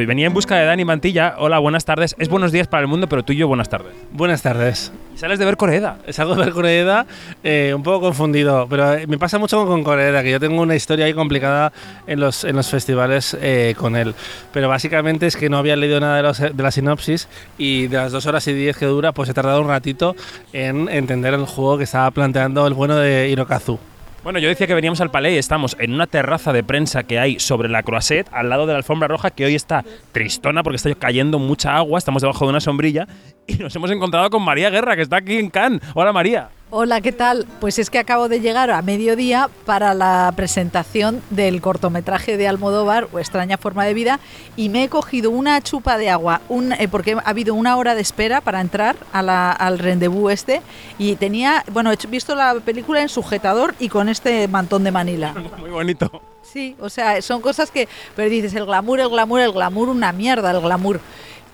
y venía en busca de Dani Mantilla. Hola, buenas tardes. Es buenos días para el mundo, pero tú y yo buenas tardes. Buenas tardes. Y sales de ver Coreeda. Salgo de ver Coreeda eh, un poco confundido, pero eh, me pasa mucho con Coreeda, que yo tengo una historia ahí complicada en los, en los festivales eh, con él. Pero básicamente es que no había leído nada de, los- de la sinopsis y de las dos horas y diez que dura, pues he tardado un ratito en entender el juego que estaba planteando el bueno de Hirokazu. Bueno, yo decía que veníamos al palé y estamos en una terraza de prensa que hay sobre la Croisette, al lado de la alfombra roja, que hoy está tristona porque está cayendo mucha agua, estamos debajo de una sombrilla y nos hemos encontrado con María Guerra, que está aquí en Cannes. Hola María. Hola, ¿qué tal? Pues es que acabo de llegar a mediodía para la presentación del cortometraje de Almodóvar, o Extraña Forma de Vida, y me he cogido una chupa de agua, un, eh, porque ha habido una hora de espera para entrar a la- al rendezvous este, y tenía, bueno, he visto la película en sujetador y con este mantón de Manila. Muy bonito. Sí, o sea, son cosas que, pero dices, el glamour, el glamour, el glamour, una mierda, el glamour.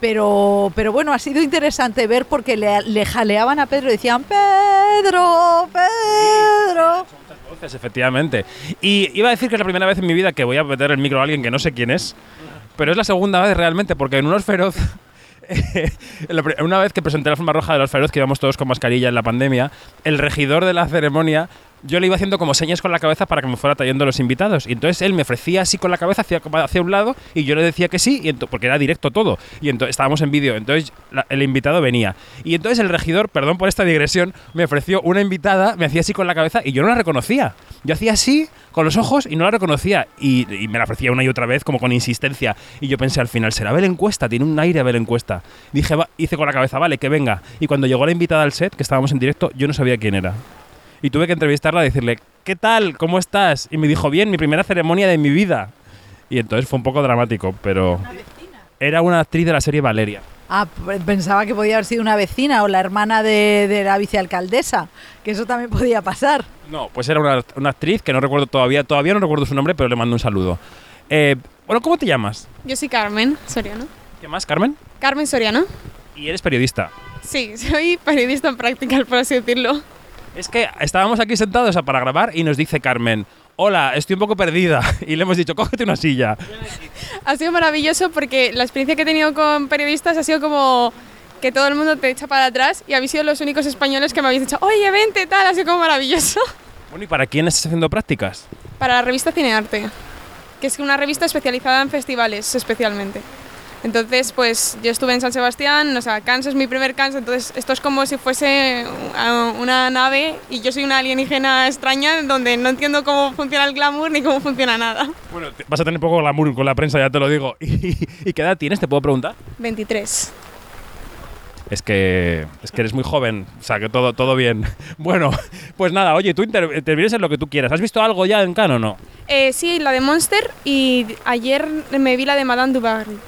Pero, pero bueno, ha sido interesante ver porque le, le jaleaban a Pedro y decían, Pedro, Pedro. Voces, efectivamente. Y iba a decir que es la primera vez en mi vida que voy a meter el micro a alguien que no sé quién es, pero es la segunda vez realmente, porque en unos feroz. Una vez que presenté la forma roja de los feroz, que íbamos todos con mascarilla en la pandemia, el regidor de la ceremonia yo le iba haciendo como señas con la cabeza para que me fuera trayendo los invitados. Y entonces él me ofrecía así con la cabeza hacia, hacia un lado y yo le decía que sí, y porque era directo todo. Y entonces estábamos en vídeo. Entonces el invitado venía. Y entonces el regidor, perdón por esta digresión, me ofreció una invitada, me hacía así con la cabeza y yo no la reconocía. Yo hacía así con los ojos y no la reconocía. Y, me la ofrecía una y otra vez como con insistencia. Y yo pensé al final, será Belén Cuesta, tiene un aire a Belén Cuesta. Dije, hice con la cabeza, vale, que venga. Y cuando llegó la invitada al set, que estábamos en directo, yo no sabía quién era. Y tuve que entrevistarla y decirle, ¿qué tal? ¿Cómo estás? Y me dijo, bien, mi primera ceremonia de mi vida. Y entonces fue un poco dramático, pero... Era una actriz de la serie Valeria. Ah, pensaba que podía haber sido una vecina o la hermana de, de la vicealcaldesa, que eso también podía pasar. No, pues era una, una actriz que no recuerdo todavía, todavía no recuerdo su nombre, pero le mando un saludo. Eh, bueno, ¿cómo te llamas? Yo soy Carmen Soriano. ¿Qué más, Carmen? Carmen Soriano. Y eres periodista. Sí, soy periodista en práctica, por así decirlo. Es que estábamos aquí sentados para grabar y nos dice Carmen, hola, estoy un poco perdida. Y le hemos dicho, cógete una silla. Ha sido maravilloso porque la experiencia que he tenido con periodistas ha sido como que todo el mundo te echa para atrás y habéis sido los únicos españoles que me habéis dicho, oye, vente, tal, ha sido como maravilloso. Bueno, ¿y para quién estás haciendo prácticas? Para la revista Cinearte, que es una revista especializada en festivales especialmente. Entonces, pues yo estuve en San Sebastián, o sea, Cannes es mi primer Cannes, entonces esto es como si fuese una nave y yo soy una alienígena extraña donde no entiendo cómo funciona el glamour ni cómo funciona nada. Bueno, vas a tener poco glamour con la prensa, ya te lo digo. ¿Y, qué edad tienes? ¿Te puedo preguntar? 23. Es que, es que eres muy joven, o sea, que todo, todo bien. Bueno, pues nada, oye, tú inter- intervienes en lo que tú quieras. ¿Has visto algo ya en Cannes o no? Eh, sí, la de Monster y ayer me vi la de Madame du Barry.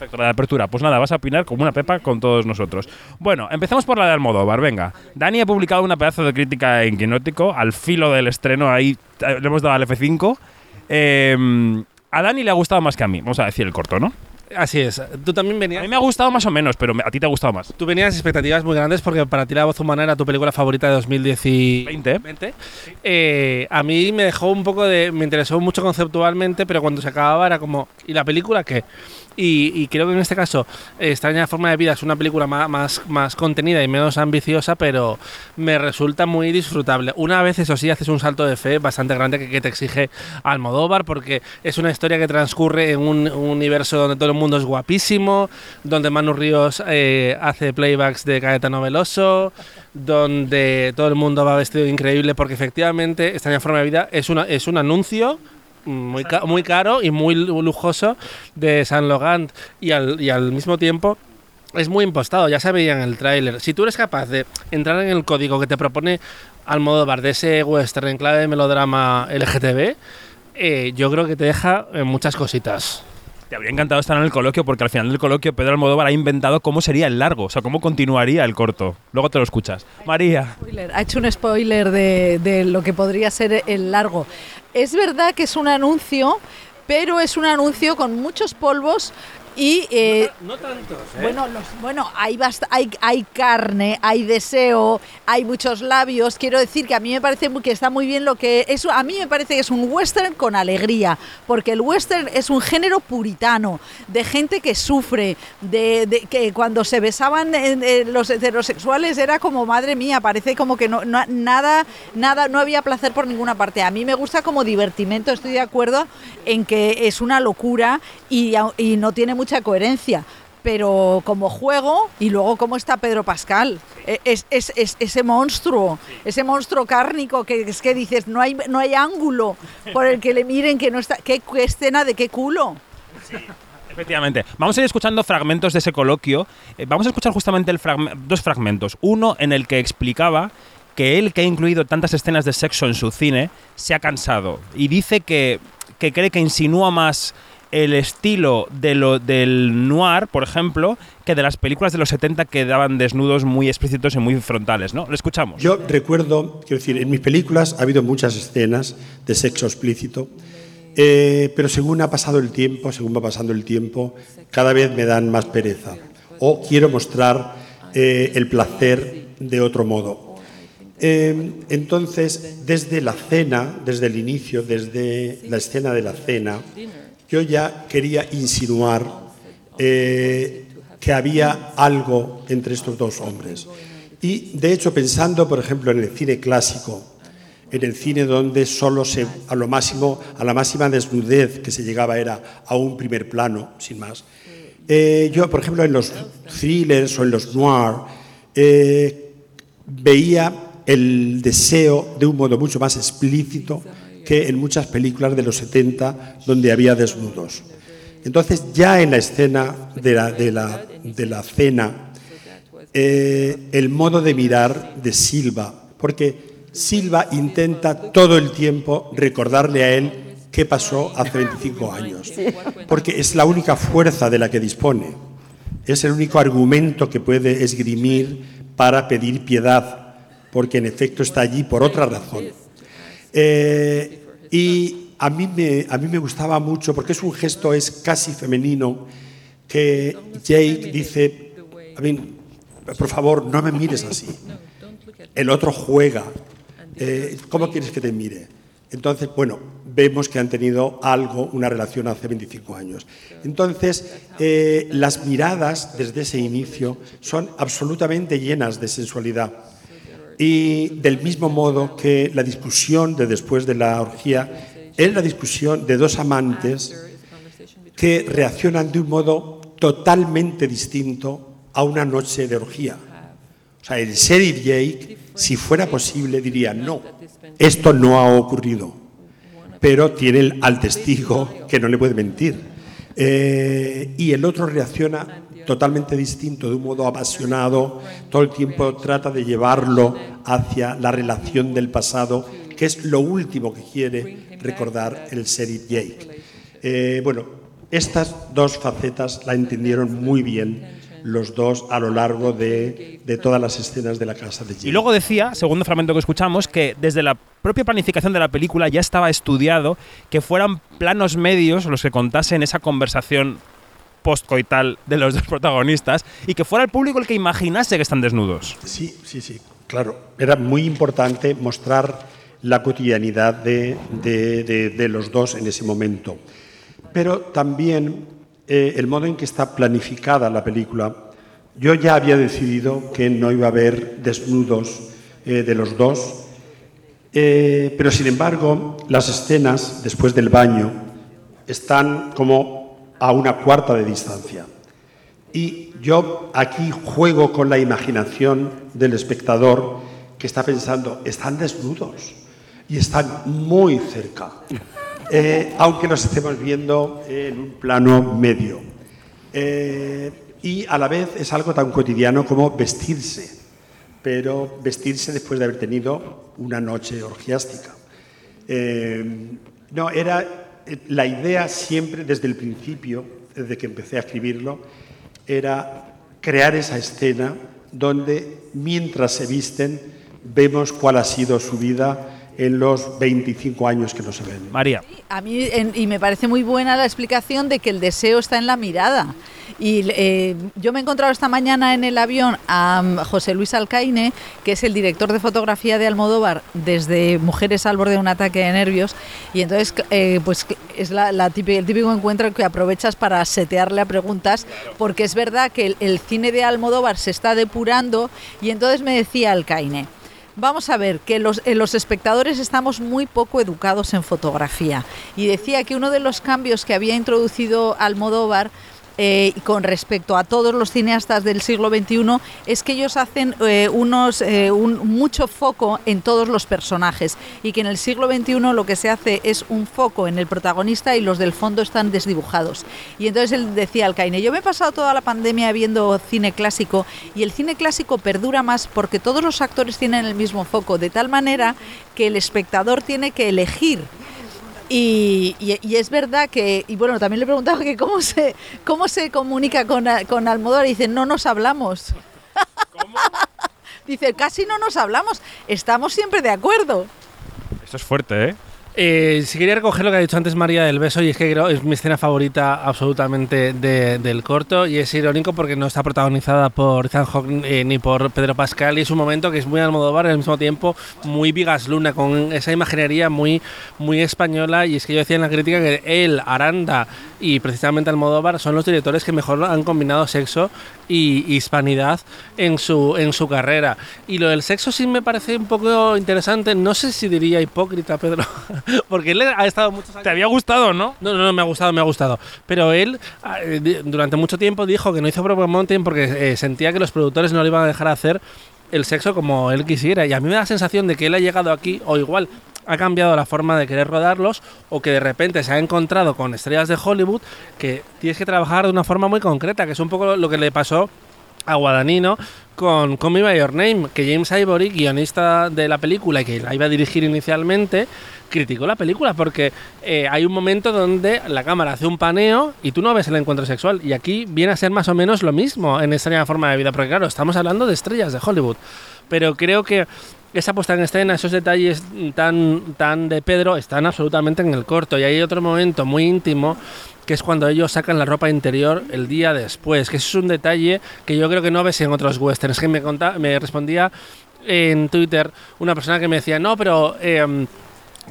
Perfecto, la de apertura. Pues nada, vas a opinar como una pepa con todos nosotros. Bueno, empezamos por la de Almodóvar, venga. Dani ha publicado una pedazo de crítica en Quinótico, al filo del estreno, ahí eh, le hemos dado al F5. Eh, a Dani le ha gustado más que a mí, vamos a decir el corto, ¿no? Así es. Tú también A venías. mí me ha gustado más o menos, pero a ti te ha gustado más. Tú venías expectativas muy grandes porque para ti La Voz Humana era tu película favorita de 2020. 20. Eh, a mí me dejó un poco de. Me interesó mucho conceptualmente, pero cuando se acababa era como. ¿Y la película qué? Y, y creo que en este caso, Extraña Forma de Vida es una película más, más, contenida y menos ambiciosa, pero me resulta muy disfrutable. Una vez, eso sí, haces un salto de fe bastante grande que, que te exige Almodóvar, porque es una historia que transcurre en un, un universo donde todo el mundo es guapísimo, donde Manu Ríos eh, hace playbacks de Caetano Veloso, donde todo el mundo va vestido increíble, porque efectivamente Extraña Forma de Vida es, una, es un anuncio muy, ca- muy caro y muy lu- lujoso de Saint Laurent y al, y al mismo tiempo es muy impostado, ya se veía en el tráiler. Si tú eres capaz de entrar en el código que te propone Almodóvar de ese western en clave de melodrama LGTB, eh, yo creo que te deja muchas cositas. Te habría encantado estar en el coloquio porque al final del coloquio Pedro Almodóvar ha inventado cómo sería el largo, o sea, cómo continuaría el corto. Luego te lo escuchas. María. Spoiler, Ha hecho un spoiler de, de lo que podría ser el largo. Es verdad que es un anuncio, pero es un anuncio con muchos polvos y... eh, No tantos, Bueno, los- bueno hay, hay, hay carne, hay deseo, hay muchos labios. Quiero decir que a mí me parece que está muy bien lo que es. A mí me parece que es un western con alegría, porque el western es un género puritano, de gente que sufre, de, de- que cuando se besaban eh, eh, los heterosexuales era como madre mía, parece como que no, no- nada, nada, no había placer por ninguna parte. A mí me gusta como divertimento, estoy de acuerdo en que es una locura y, y no tiene mucha coherencia pero como juego y luego cómo está Pedro Pascal E- es, es- es- ese monstruo ese monstruo cárnico que es que dices no hay no hay ángulo por el que le miren que no está qué, escena de qué culo Efectivamente. Vamos a ir escuchando fragmentos de ese coloquio. Eh, vamos a escuchar justamente el dos fragmentos. Uno en el que explicaba que él, que ha incluido tantas escenas de sexo en su cine, se ha cansado. Y dice que, que cree que insinúa más el estilo de lo, del noir, por ejemplo, que de las películas de los 70 que daban desnudos muy explícitos y muy frontales, ¿no? Lo escuchamos. Yo recuerdo, quiero decir, en mis películas ha habido muchas escenas de sexo explícito, eh, pero según ha pasado el tiempo, según va pasando el tiempo, cada vez me dan más pereza. O quiero mostrar eh, el placer de otro modo. Eh, entonces, desde la cena, desde el inicio, desde la escena de la cena, yo ya quería insinuar eh, que había algo entre estos dos hombres. Y de hecho, pensando, por ejemplo, en el cine clásico, en el cine donde solo se, a lo máximo, a la máxima desnudez que se llegaba era a un primer plano, sin más. Eh, yo, por ejemplo, en los thrillers o en los noir, eh, veía el deseo de un modo mucho más explícito que en muchas películas de los 70 donde había desnudos. Entonces, ya en la escena de la, de la, de la cena, eh, el modo de mirar de Silva, porque Silva intenta todo el tiempo recordarle a él qué pasó hace 25 años, porque es la única fuerza de la que dispone, es el único argumento que puede esgrimir para pedir piedad, porque en efecto está allí por otra razón. Eh, y a mí, me, a mí me gustaba mucho, porque es un gesto, es casi femenino, que Jake dice, a mí, por favor, no me mires así. El otro juega. Eh, ¿Cómo quieres que te mire? Entonces, bueno, vemos que han tenido algo, una relación hace 25 años. Entonces, eh, las miradas desde ese inicio son absolutamente llenas de sensualidad. Y del mismo modo que la discusión de después de la orgía es la discusión de dos amantes que reaccionan de un modo totalmente distinto a una noche de orgía. O sea, el sheriff Jake, si fuera posible, diría, no, esto no ha ocurrido, pero tiene al testigo que no le puede mentir. Eh, y el otro reacciona totalmente distinto, de un modo apasionado, todo el tiempo trata de llevarlo hacia la relación del pasado, que es lo último que quiere recordar el sheriff Jake. Eh, bueno, estas dos facetas la entendieron muy bien los dos a lo largo de, de, todas las escenas de la casa de Jake. Y luego decía, segundo fragmento que escuchamos, que desde la propia planificación de la película ya estaba estudiado que fueran planos medios los que contasen esa conversación postcoital de los dos protagonistas y que fuera el público el que imaginase que están desnudos. Sí, sí, sí, claro. Era muy importante mostrar la cotidianidad de, de, de, los dos en ese momento. Pero también eh, el modo en que está planificada la película, yo ya había decidido que no iba a haber desnudos eh, de los dos, eh, pero sin embargo las escenas después del baño están como a una cuarta de distancia. Y yo aquí juego con la imaginación del espectador que está pensando, están desnudos y están muy cerca, eh, aunque los estemos viendo en un plano medio. Eh, y a la vez es algo tan cotidiano como vestirse, pero vestirse después de haber tenido una noche orgiástica. Eh, no, era la idea siempre desde el principio, desde que empecé a escribirlo, era crear esa escena donde mientras se visten vemos cuál ha sido su vida en los 25 años que no se ven. María. A mí, en, y me parece muy buena la explicación de que el deseo está en la mirada. Y eh, yo me he encontrado esta mañana en el avión a um, José Luis Alcaine, que es el director de fotografía de Almodóvar desde Mujeres al borde de un ataque de nervios. Y entonces, eh, pues es la, la típica, el típico encuentro que aprovechas para setearle a preguntas, porque es verdad que el, el cine de Almodóvar se está depurando. Y entonces me decía Alcaine, vamos a ver que los, eh, los, espectadores estamos muy poco educados en fotografía. Y decía que uno de los cambios que había introducido Almodóvar eh, con respecto a todos los cineastas del siglo XXI es que ellos hacen eh, unos, eh, un, mucho foco en todos los personajes y que en el siglo XXI lo que se hace es un foco en el protagonista y los del fondo están desdibujados. Y entonces él decía al Caine, yo me he pasado toda la pandemia viendo cine clásico y el cine clásico perdura más porque todos los actores tienen el mismo foco, de tal manera que el espectador tiene que elegir y, es verdad que, y bueno, también le preguntaba que cómo se, cómo se comunica con, con Almodóvar y dice, no nos hablamos. ¿Cómo? dice, casi no nos hablamos, estamos siempre de acuerdo. Esto es fuerte, ¿eh? Eh, si quería recoger lo que ha dicho antes María del beso, y es que creo es mi escena favorita absolutamente de- del corto, y es irónico porque no está protagonizada por Ethan Hawke eh, ni por Pedro Pascal, y es un momento que es muy Almodóvar, y al mismo tiempo muy Vigas Luna, con esa imaginería muy, muy española, y es que yo decía en la crítica que él, Aranda y precisamente Almodóvar son los directores que mejor han combinado sexo y hispanidad en su, en su carrera. Y lo del sexo sí me parece un poco interesante, no sé si diría hipócrita, Pedro, porque él ha estado muchos años... ¿Te había gustado, no? No, no, no, me ha gustado, me ha gustado. Pero él eh, di- durante mucho tiempo dijo que no hizo Brokeback Mountain porque eh, sentía que los productores no le iban a dejar hacer el sexo como él quisiera. Y a mí me da la sensación de que él ha llegado aquí, o igual ha cambiado la forma de querer rodarlos, o que de repente se ha encontrado con estrellas de Hollywood que tienes que trabajar de una forma muy concreta, que es un poco lo que le pasó a Guadagnino con Call Me By Your Name, que James Ivory, guionista de la película y que la iba a dirigir inicialmente, criticó la película porque eh, hay un momento donde la cámara hace un paneo y tú no ves el encuentro sexual. Y aquí viene a ser más o menos lo mismo en extraña forma de vida, porque claro, estamos hablando de estrellas de Hollywood. Pero creo que esa puesta en escena, esos detalles tan, tan de Pedro están absolutamente en el corto. Y hay otro momento muy íntimo que es cuando ellos sacan la ropa interior el día después, que es un detalle que yo creo que no ves en otros westerns. Que me, me respondía en Twitter una persona que me decía, no, pero... em,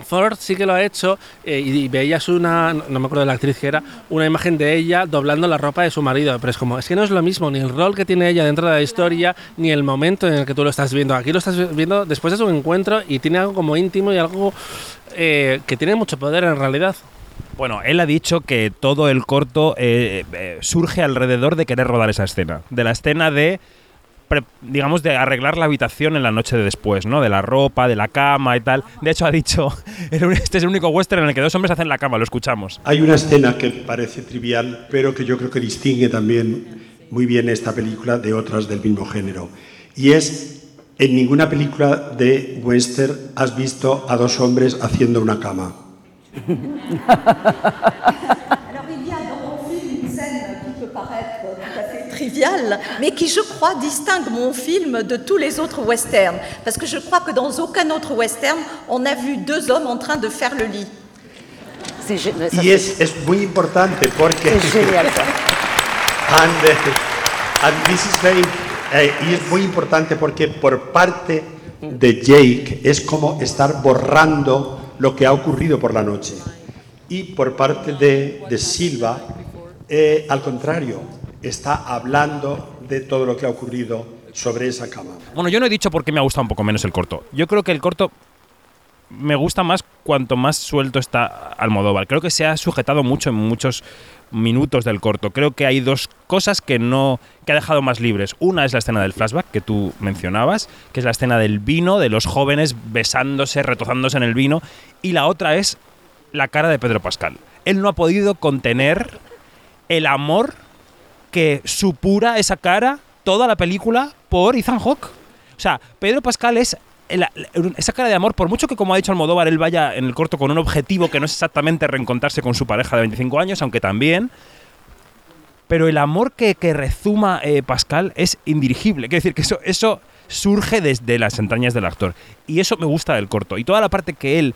Ford sí que lo ha hecho eh, y, y veías una, no me acuerdo de la actriz que era, una imagen de ella doblando la ropa de su marido, pero es como, es que no es lo mismo ni el rol que tiene ella dentro de la historia, ni el momento en el que tú lo estás viendo. Aquí lo estás viendo después de su encuentro y tiene algo como íntimo y algo eh, que tiene mucho poder en realidad. Bueno, él ha dicho que todo el corto eh, eh, surge alrededor de querer rodar esa escena. De la escena de, digamos, de arreglar la habitación en la noche de después, ¿no? De la ropa, de la cama y tal. De hecho, ha dicho, este es el único western en el que dos hombres hacen la cama, lo escuchamos. Hay una escena que parece trivial, pero que yo creo que distingue también muy bien esta película de otras del mismo género. Y es, en ninguna película de western has visto a dos hombres haciendo una cama. Alors il y a dans mon film une scène qui peut paraître tout à fait triviale, mais qui je crois distingue mon film de tous les autres westerns. Parce que je crois que dans aucun autre western, on a vu deux hommes en train de faire le lit. Y es, es muy importante porque... Es genial, ça. And, eh, and this is very- eh, y es muy importante porque por parte de Jake es como estar borrando lo que ha ocurrido por la noche. Y por parte de, de Silva, eh, al contrario, está hablando de todo lo que ha ocurrido sobre esa cama. Bueno, yo no he dicho por qué me ha gustado un poco menos el corto. Yo creo que el corto me gusta más cuanto más suelto está Almodóvar. Creo que se ha sujetado mucho en muchos minutos del corto. Creo que hay dos cosas que no que ha dejado más libres. Una es la escena del flashback que tú mencionabas, que es la escena del vino, de los jóvenes besándose, retozándose en el vino, y la otra es la cara de Pedro Pascal. Él no ha podido contener el amor que supura esa cara toda la película por Ethan Hawke. O sea, Pedro Pascal es el- esa cara de amor, por mucho que como ha dicho Almodóvar, él vaya en el corto con un objetivo que no es exactamente reencontrarse con su pareja de 25 años, aunque también, pero el amor que, que rezuma eh, Pascal es indirigible. Quiero decir que eso, eso surge desde las entrañas del actor. Y eso me gusta del corto. Y toda la parte que él,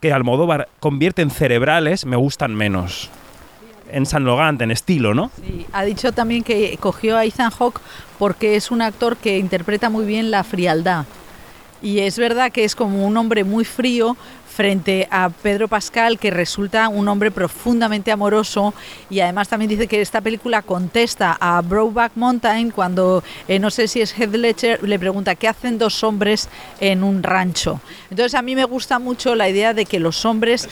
que Almodóvar convierte en cerebrales, me gustan menos. En San Logan, en estilo, ¿no? Y ha dicho también que cogió a Ethan Hawke porque es un actor que interpreta muy bien la frialdad. Y es verdad que es como un hombre muy frío frente a Pedro Pascal, que resulta un hombre profundamente amoroso. Y además también dice que esta película contesta a Brokeback Mountain cuando, eh, no sé si es Heath Ledger, le pregunta qué hacen dos hombres en un rancho. Entonces a mí me gusta mucho la idea de que los hombres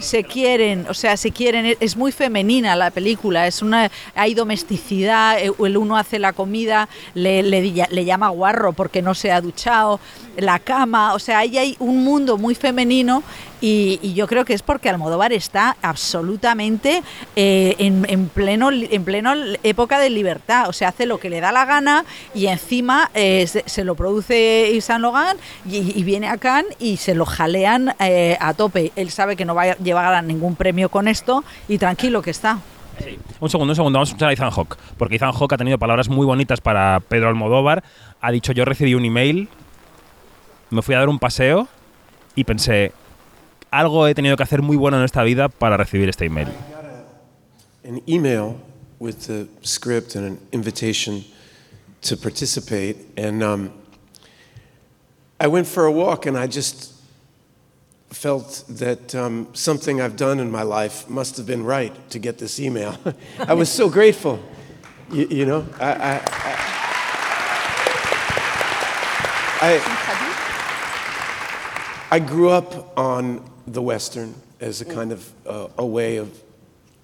se quieren, o sea, se quieren, e- es muy femenina la película, es una, hay domesticidad, eh, el uno hace la comida, le, le, le llama guarro porque no se ha duchado, la cama, o sea, ahí hay un mundo muy femenino y, yo creo que es porque Almodóvar está absolutamente eh, en, en pleno en pleno época de libertad, o sea, hace lo que le da la gana y encima eh, se, lo produce Yves Saint y, y viene a Cannes y se lo jalean eh, a tope. Él sabe que no va a llevar a ningún premio con esto y tranquilo que está. Un segundo, un segundo, vamos a escuchar a Ethan Hawke, porque Ethan Hawke ha tenido palabras muy bonitas para Pedro Almodóvar. Ha dicho, yo recibí un email, me fui a dar un paseo y pensé, algo he tenido que hacer muy bueno en esta vida para recibir este email. an email with the script and an invitation to participate. And um, I went for a walk and I just felt that um, something I've done in my life must have been right to get this email. I was so grateful. You, you know, I, I, I, I grew up on the Western as a kind of uh, a way of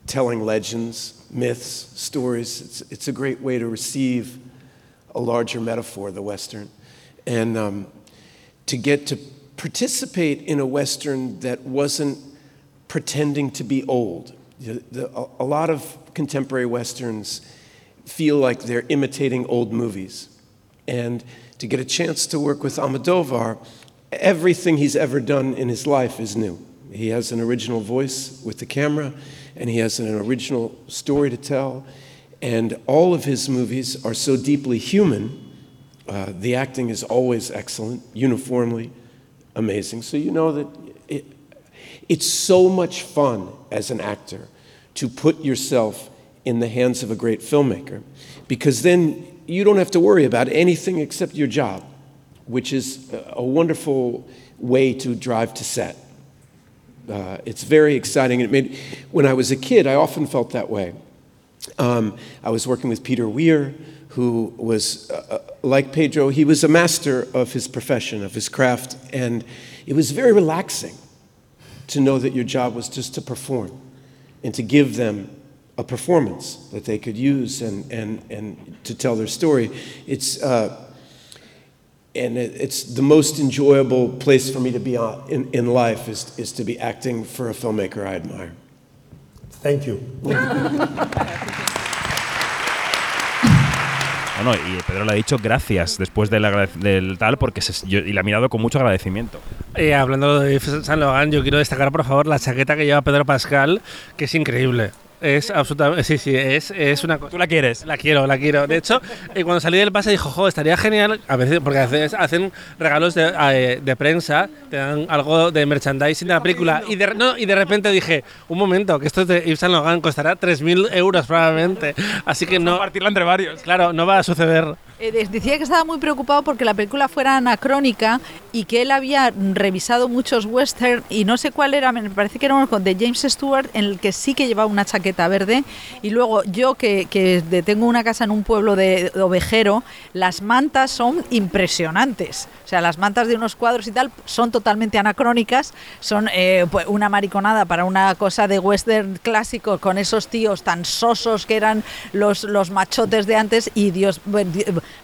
telling legends, myths, stories. It's, it's a great way to receive a larger metaphor, the Western. And um, to get to participate in a Western that wasn't pretending to be old. The- the- a- lot of contemporary Westerns feel like they're imitating old movies. And to get a chance to work with Almodovar, everything he's ever done in his life is new. He has an original voice with the camera, and he has an original story to tell. And all of his movies are so deeply human. Uh, the acting is always excellent, uniformly amazing. So you know that it, it's so much fun as an actor to put yourself in the hands of a great filmmaker because then you don't have to worry about anything except your job, which is a- wonderful way to drive to set. Uh, it's very exciting. It made, when I was a kid, I often felt that way. Um, I was working with Peter Weir, who was, uh, uh, like Pedro, he was a master of his profession, of his craft, and it was very relaxing to know that your job was just to perform and to give them a performance that they could use and, and, and to tell their story. It's, uh, and it, it's the most enjoyable place for me to be on, in, in life is, is to be acting for a filmmaker I admire. Thank you. Bueno, y Pedro le ha dicho gracias después del, del tal, porque se- yo- y le ha mirado con mucho agradecimiento. Eh, hablando de Yves Saint Laurent, yo quiero destacar, por favor, la chaqueta que lleva Pedro Pascal, que es increíble. Es absolutamente. Sí, sí, es, es una cosa. ¿Tú la quieres? La quiero, la quiero. De hecho, eh, cuando salí del pase dijo, jo, estaría genial. A veces, porque a veces hacen regalos de, eh, de prensa, te dan algo de merchandising de la película. Y de, no, y de repente dije, un momento, que esto es de Yves Saint Laurent, costará 3.000 euros probablemente. Así que no. Compartirla entre varios. Claro, no va a suceder. Eh, decía que estaba muy preocupado porque la película fuera anacrónica y que él había revisado muchos western y no sé cuál era, me parece que era uno de James Stewart en el que sí que llevaba una chaqueta verde y luego yo que, tengo una casa en un pueblo de, de ovejero, las mantas son impresionantes, o sea, las mantas de unos cuadros y tal son totalmente anacrónicas, son eh, pues, una mariconada para una cosa de western clásico con esos tíos tan sosos que eran los, los machotes de antes y Dios,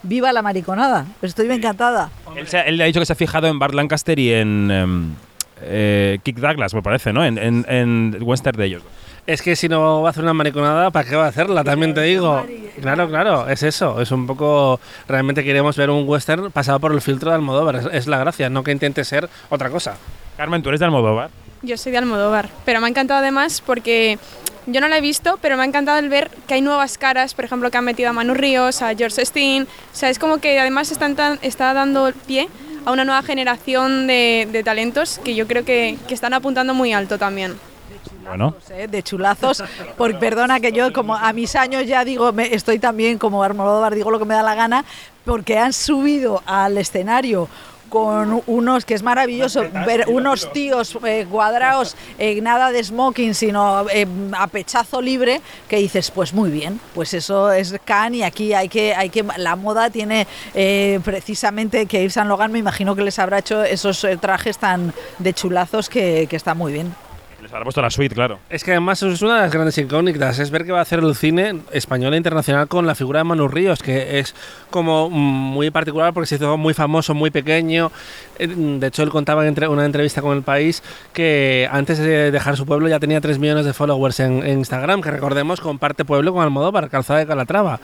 viva la mariconada, estoy encantada. Él, se él ha dicho que se ha fijado en Bart Lancaster y en em, eh, Kick Douglas, me parece, ¿no? En, en, en western de ellos. Es que si no va a hacer una mariconada, ¿para qué va a hacerla? También te digo. Claro, claro, es eso. Es un poco. Realmente queremos ver un western pasado por el filtro de Almodóvar. Es, es la gracia, no que intente ser otra cosa. Carmen, ¿tú eres de Almodóvar? Yo soy de Almodóvar, pero me ha encantado además porque yo no la he visto, pero me ha encantado el ver que hay nuevas caras, por ejemplo, que han metido a Manu Ríos, a George Steen, o sea, es como que además están tan- está dando pie a una nueva generación de, de talentos que yo creo que, que están apuntando muy alto también. Bueno. ¿eh? de chulazos, porque perdona que yo como a mis años ya digo, me, estoy también como Almodóvar, digo lo que me da la gana, porque han subido al escenario con unos, que es maravilloso, ver unos tíos eh, cuadrados, eh, nada de smoking, sino eh, a pechazo libre, que dices, pues muy bien, pues eso es Cannes y aquí hay que, hay que, la moda tiene precisamente que Yves Saint Laurent me imagino que les habrá hecho esos trajes tan de chulazos que, que está muy bien. Les habrá puesto la suite, claro. Es que además es una de las grandes incógnitas, es ver qué va a hacer el cine español e internacional con la figura de Manu Ríos, que es como mm, muy particular porque se hizo muy famoso, muy pequeño. Eh, De hecho, él contaba en una entrevista con El País que antes de dejar su pueblo ya tenía 3 millones de followers en, en Instagram, que recordemos comparte pueblo con Almodóvar, Calzada de Calatrava.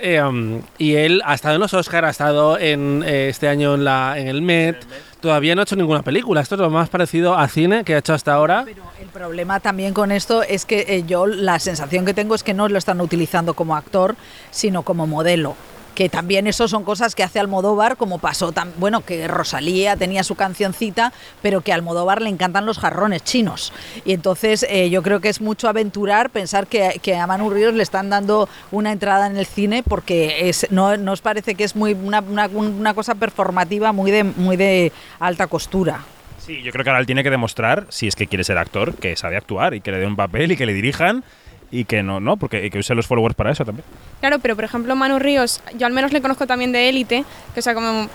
Eh, um, y él ha estado en los Oscar, ha estado en, eh, este año en, la, en el Met. Todavía no ha hecho ninguna película. Esto es lo más parecido a cine que ha hecho hasta ahora. El problema también con esto es que eh, yo la sensación que tengo es que no lo están utilizando como actor, sino como modelo. Que también eso son cosas que hace Almodóvar, como pasó tan bueno que Rosalía tenía su cancioncita, pero que a Almodóvar le encantan los jarrones chinos. Y entonces eh, yo creo que es mucho aventurar pensar que, que a Manu Ríos le están dando una entrada en el cine porque es, no, no os parece que es muy una, una- una cosa performativa muy de, muy de alta costura. Sí, yo creo que ahora él tiene que demostrar, si es que quiere ser actor, que sabe actuar y que le dé un papel y que le dirijan y que no, no, porque y que use los followers para eso también. Claro, pero por ejemplo Manu Ríos, yo al menos le conozco también de élite, que o sea como...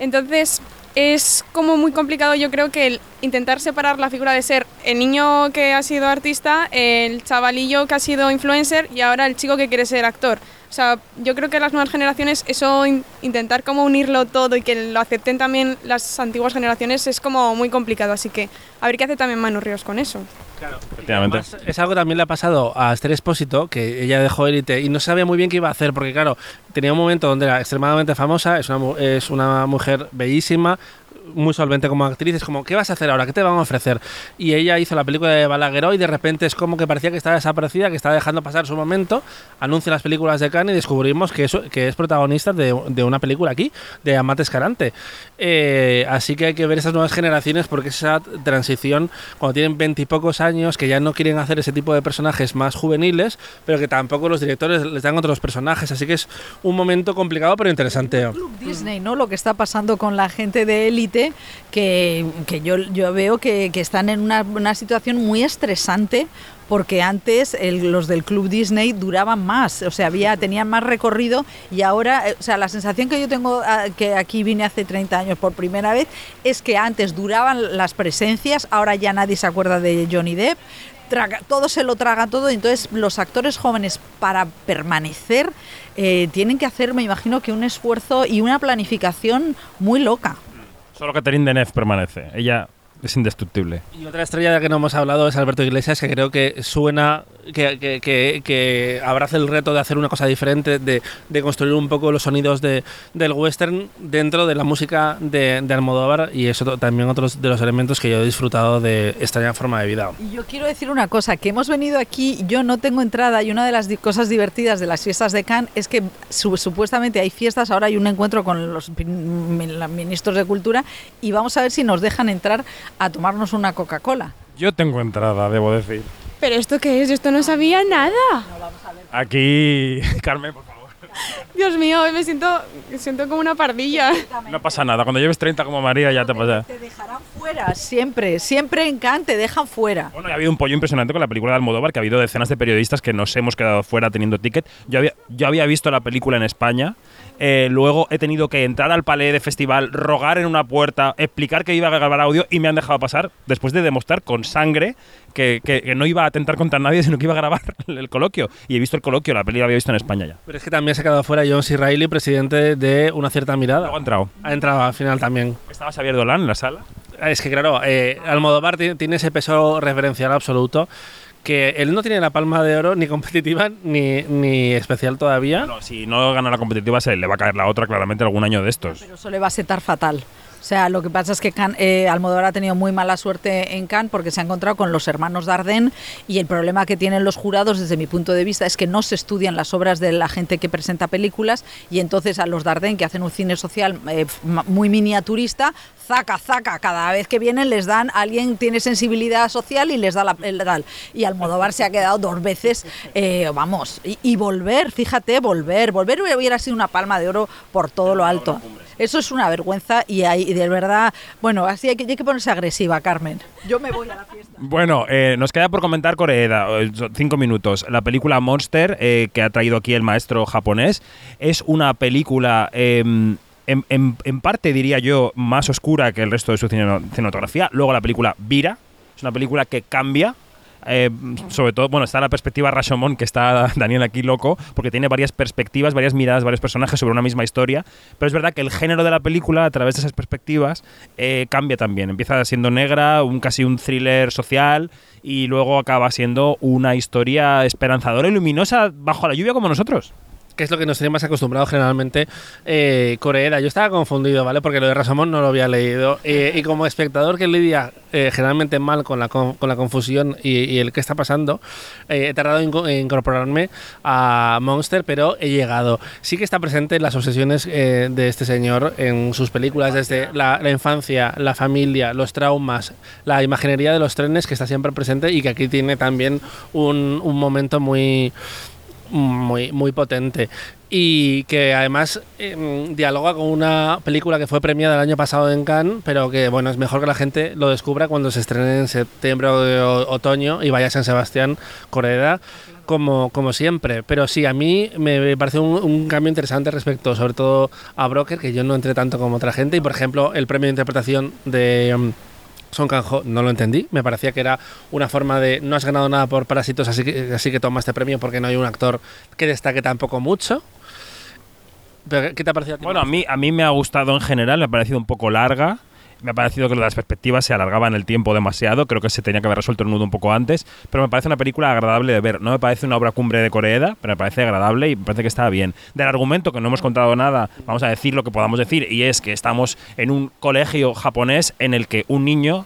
Entonces es como muy complicado yo creo que el intentar separar la figura de ser el niño que ha sido artista, el chavalillo que ha sido influencer y ahora el chico que quiere ser actor. O sea, yo creo que las nuevas generaciones, eso in- intentar como unirlo todo y que lo acepten también las antiguas generaciones es como muy complicado, así que a ver qué hace también Manu Ríos con eso. Efectivamente. Además, es algo que también le ha pasado a Esther Espósito, que ella dejó élite y no sabía muy bien qué iba a hacer, porque claro, tenía un momento donde era extremadamente famosa, es una, es una mujer bellísima, muy solvente como actriz, es como, ¿qué vas a hacer ahora? ¿Qué te van a ofrecer? Y ella hizo la película de Balagueró y de repente es como que parecía que estaba desaparecida, que estaba dejando pasar su momento, anuncia las películas de Cannes y descubrimos que, eso, que es protagonista de, de una película aquí, de Amate Escarante. Eh, así que hay que ver esas nuevas generaciones porque esa transición, cuando tienen veintipocos años, que ya no quieren hacer ese tipo de personajes más juveniles, pero que tampoco los directores les dan otros personajes, así que es un momento complicado pero interesante. Disney, ¿no? Lo que está pasando con la gente de élite, que, yo, veo que, están en una, situación muy estresante. Porque antes los del Club Disney duraban más, o sea, tenían más recorrido y ahora, eh, o sea, la sensación que yo tengo, ah, que aquí vine hace 30 años por primera vez, es que antes duraban las presencias, ahora ya nadie se acuerda de Johnny Depp, traga- todo se lo traga todo, entonces los actores jóvenes para permanecer eh, tienen que hacer, me imagino, que un esfuerzo y una planificación muy loca. Solo Catherine Deneuve permanece. Ella es indestructible. Y otra estrella de la que no hemos hablado es Alberto Iglesias, que creo que suena, que, que, que, que abraza el reto de hacer una cosa diferente, de, de construir un poco los sonidos de, del western dentro de la música de, de Almodóvar y eso también otros de los elementos que yo he disfrutado de extraña forma de vida. Y Yo quiero decir una cosa, que hemos venido aquí, yo no tengo entrada y una de las cosas divertidas de las fiestas de Cannes es que su- supuestamente hay fiestas, ahora hay un encuentro con los ministros de Cultura y vamos a ver si nos dejan entrar a tomarnos una Coca-Cola. Yo tengo entrada, debo decir. ¿Pero esto qué es? Esto no sabía nada. Aquí, Carmen, por favor. Dios mío, hoy me siento, me siento como una pardilla. No pasa nada. Cuando lleves 30 como María ya te pasa. Te dejarán fuera, siempre, siempre en Cannes te dejan fuera. Bueno, ha habido un pollo impresionante con la película de Almodóvar, que ha habido decenas de periodistas que nos hemos quedado fuera teniendo ticket. Yo había, yo había visto la película en España, eh, luego he tenido que entrar al palé de festival, rogar en una puerta, explicar que iba a grabar audio y me han dejado pasar después de demostrar con sangre que, que- que no iba a atentar contra nadie, sino que iba a grabar el coloquio. Y he visto el coloquio, la película la había visto en España ya. Pero es que también se ha quedado fuera John C. Reilly, presidente de Una Cierta Mirada. Ha entrado. Ha entrado al final también. ¿Estaba Xavier Dolan en la sala? Es que claro, eh, Almodóvar ti- tiene ese peso referencial absoluto que él no tiene la palma de oro ni competitiva ni, ni especial todavía. No, si no gana la competitiva, se le va a caer la otra claramente algún año de estos. Pero eso le va a setar fatal. O sea, lo que pasa es que Cannes- eh, Almodóvar ha tenido muy mala suerte en Cannes porque se ha encontrado con los hermanos Dardenne y el problema que tienen los jurados desde mi punto de vista es que no se estudian las obras de la gente que presenta películas y entonces a los Dardenne que hacen un cine social eh, muy miniaturista, zaca, zaca, cada vez que vienen les dan, alguien tiene sensibilidad social y les da la el tal. Y Almodóvar se ha quedado dos veces, eh, vamos, y, y volver, fíjate, volver, volver hubiera sido una palma de oro por todo lo alto. Eso es una vergüenza y, hay, y de verdad, bueno, así hay que, ponerse agresiva, Carmen. Yo me voy a la fiesta. Bueno, eh, nos queda por comentar Coreeda, eh, son cinco minutos. La película Monster, eh, que ha traído aquí el maestro japonés, es una película eh, en, en- en parte, diría yo, más oscura que el resto de su cine- cinematografía. Luego la película Vira, es una película que cambia. Eh, sobre todo, bueno, está la perspectiva Rashomon, que está Daniel aquí loco, porque tiene varias perspectivas, varias miradas, varios personajes sobre una misma historia. Pero es verdad que el género de la película, a través de esas perspectivas, eh, cambia también. Empieza siendo negra, un casi un thriller social, y luego acaba siendo una historia esperanzadora y luminosa bajo la lluvia como nosotros. Que es lo que nos tiene más acostumbrado generalmente eh. Yo estaba confundido, ¿vale? Porque lo de Rashomon no lo había leído. Eh, y como espectador que lidia eh, generalmente mal con la, con, la confusión y, el que está pasando, eh, he tardado en, inco- en incorporarme a Monster, pero he llegado. Sí que está presente en las obsesiones eh, de este señor en sus películas, desde la, la infancia, la familia, los traumas, la imaginería de los trenes, que está siempre presente y que aquí tiene también un, un momento muy muy, muy potente y que además em, dialoga con una película que fue premiada el año pasado en Cannes, pero que bueno, es mejor que la gente lo descubra cuando se estrene en septiembre o otoño y vaya a San Sebastián, Coreda, como, como siempre. Pero sí, a mí me parece un, un cambio interesante respecto sobre todo a Broker, que yo no entré tanto como otra gente, y por ejemplo el premio de interpretación de... em, Son Kang-ho no lo entendí, me parecía que era una forma de no has ganado nada por Parásitos, así que, así que toma este premio porque no hay un actor que destaque tampoco mucho. ¿Qué te ha parecido? Bueno, a mí, a mí me ha gustado en general, me ha parecido un poco larga. Me ha parecido que las perspectivas se alargaban el tiempo demasiado. Creo que se tenía que haber resuelto el nudo un poco antes. Pero me parece una película agradable de ver. No me parece una obra cumbre de Coreeda, pero me parece agradable y me parece que está bien. Del argumento, que no hemos contado nada, vamos a decir lo que podamos decir. Y es que estamos en un colegio japonés en el que un niño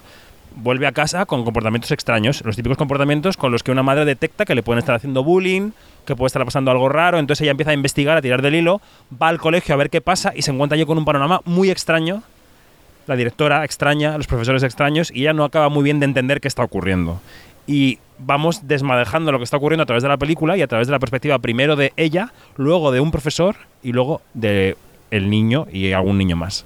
vuelve a casa con comportamientos extraños, los típicos comportamientos con los que una madre detecta que le pueden estar haciendo bullying, que puede estar pasando algo raro, entonces ella empieza a investigar, a tirar del hilo, va al colegio a ver qué pasa y se encuentra allí con un panorama muy extraño, la directora extraña, los profesores extraños, y ella no acaba muy bien de entender qué está ocurriendo. Y vamos desmadejando lo que está ocurriendo a través de la película y a través de la perspectiva primero de ella, luego de un profesor y luego de el niño y algún niño más.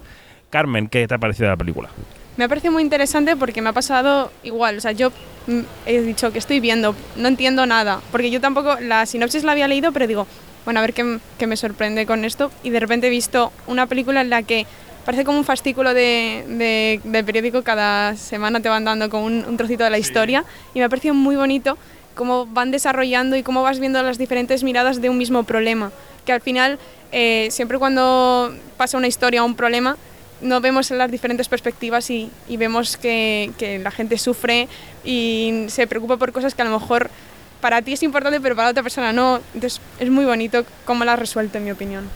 Carmen, ¿qué te ha parecido la película? Me ha parecido muy interesante porque me ha pasado igual. O sea, yo mm, he dicho que estoy viendo, no entiendo nada. Porque yo tampoco, la sinopsis la había leído, pero digo, bueno, a ver qué, me sorprende con esto. Y de repente he visto una película en la que parece como un fascículo de, de- periódico. Cada semana te van dando como un, un trocito de la historia. Y me ha parecido muy bonito cómo van desarrollando y cómo vas viendo las diferentes miradas de un mismo problema. Que al final, eh, siempre cuando pasa una historia o un problema, no vemos las diferentes perspectivas y, y vemos que, que la gente sufre y se preocupa por cosas que a lo mejor para ti es importante, pero para otra persona no. Entonces es muy bonito cómo la has resuelto, en mi opinión.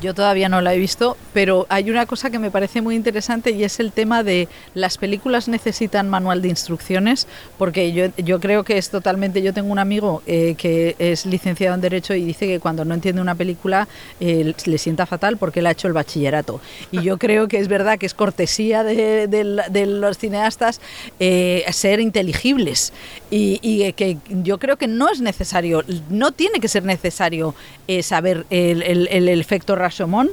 Yo todavía no la he visto, pero hay una cosa que me parece muy interesante y es el tema de las películas necesitan manual de instrucciones, porque yo, yo creo que es totalmente, yo tengo un amigo eh, que es licenciado en Derecho y dice que cuando no entiende una película eh, le sienta fatal porque él ha hecho el bachillerato. Y yo creo que es verdad que es cortesía de, de- de los cineastas eh, ser inteligibles y, y que yo creo que no es necesario, no tiene que ser necesario eh, saber el, el- el efecto Rashomon.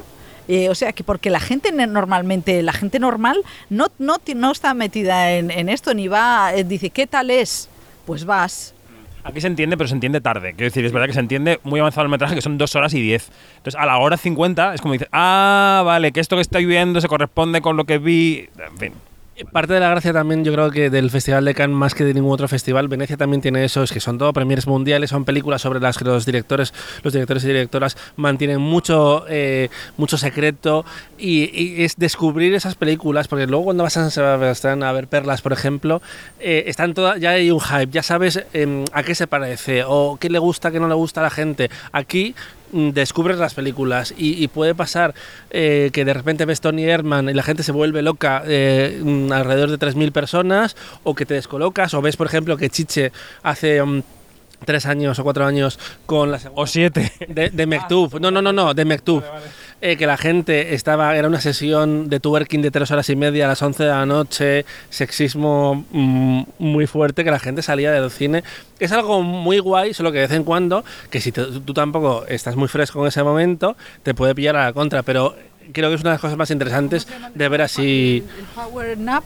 eh, o sea que porque la gente normalmente, la gente normal no, no, no está metida en, en esto, ni va, eh, dice, ¿qué tal es? Pues vas. Aquí se entiende, pero se entiende tarde. Quiero decir, es verdad que se entiende muy avanzado el metraje, que son dos horas y diez. Entonces, a la hora 50 es como dice, ah, vale, que esto que estoy viendo se corresponde con lo que vi. En fin. Parte de la gracia también, yo creo que del Festival de Cannes, más que de ningún otro festival, Venecia también tiene eso, es que son todo premiers mundiales, son películas sobre las que los directores, los directores y directoras mantienen mucho, eh, mucho secreto y, es descubrir esas películas, porque luego cuando vas a San Sebastián a ver Perlas, por ejemplo, eh, están todas, ya hay un hype, ya sabes em, a qué se parece o qué le gusta, qué no le gusta a la gente. Aquí descubres las películas y, y puede pasar eh, que de repente ves Tony Herman y la gente se vuelve loca eh, mm, alrededor de 3.000 personas o que te descolocas o ves por ejemplo que Chiche hace mm, tres años o cuatro años con la O siete. de, de Mektub. No, no, no, no, de Mektub. Eh, que la gente estaba, era una sesión de twerking de tres horas y media a las 11 de la noche, sexismo mm, muy fuerte, que la gente salía del cine. Es algo muy guay, solo que de vez en cuando, que si te- tú tampoco estás muy fresco en ese momento, te puede pillar a la contra, pero creo que es una de las cosas más interesantes de ver así... El Power Nap.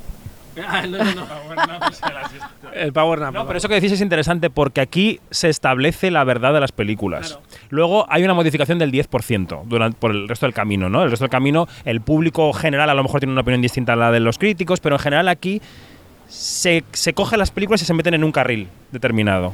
El Power Nap. No, pero eso que decís es interesante porque aquí se establece la verdad de las películas. Luego hay una modificación del 10% durante, por el resto del camino, ¿no? El resto del camino, el público general a lo mejor tiene una opinión distinta a la de los críticos, pero en general aquí se, se cogen las películas y se meten en un carril determinado.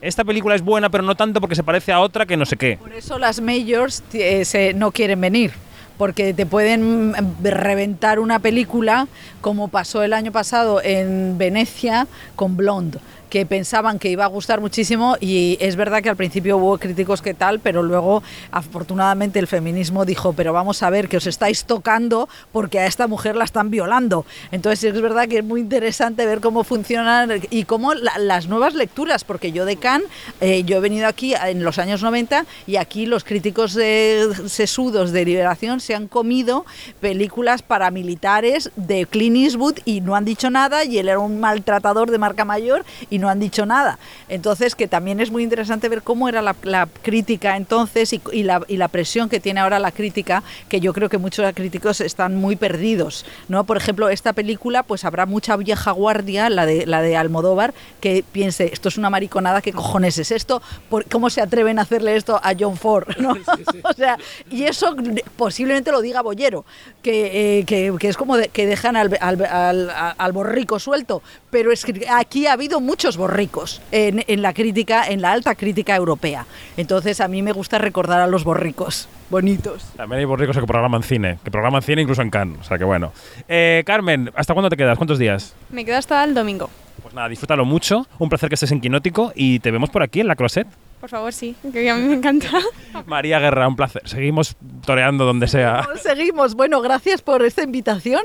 Esta película es buena, pero no tanto porque se parece a otra que no sé qué. Por eso las majors eh, se- no quieren venir, porque te pueden mm, reventar una película como pasó el año pasado en Venecia con Blonde, que pensaban que iba a gustar muchísimo y es verdad que al principio hubo críticos que tal, pero luego afortunadamente el feminismo dijo, pero vamos a ver que os estáis tocando porque a esta mujer la están violando. Entonces es verdad que es muy interesante ver cómo funcionan y cómo la- las nuevas lecturas, porque yo de Cannes, eh, yo he venido aquí en los años 90 y aquí los críticos eh, sesudos de liberación se han comido películas paramilitares de Clint Eastwood y no han dicho nada y él era un maltratador de marca mayor no han dicho nada. Entonces que también es muy interesante ver cómo era la, la crítica entonces y, y la, y la presión que tiene ahora la crítica, que yo creo que muchos críticos están muy perdidos. ¿no? Por ejemplo, esta película, pues habrá mucha vieja guardia, la de, la de Almodóvar, que piense, esto es una mariconada, ¿qué cojones es esto? ¿Por- ¿Cómo se atreven a hacerle esto a John Ford? ¿no? o sea, y eso posiblemente lo diga Bollero, que, eh, que, que es como de- que dejan al, al, al- al borrico suelto, pero es que aquí ha habido muchos borricos en, en la crítica, en la alta crítica europea. Entonces a mí me gusta recordar a los borricos bonitos. También hay borricos que programan cine, que programan cine incluso en Cannes. O sea que bueno. Eh, Carmen, ¿hasta cuándo te quedas? ¿Cuántos días? Me quedo hasta el domingo. Pues nada, disfrútalo mucho. Un placer que estés en Quinótico y te vemos por aquí en la Closet. Por favor, sí, que a mí me encanta. María Guerra, un placer. Seguimos toreando donde sea. Seguimos. Bueno, gracias por esta invitación.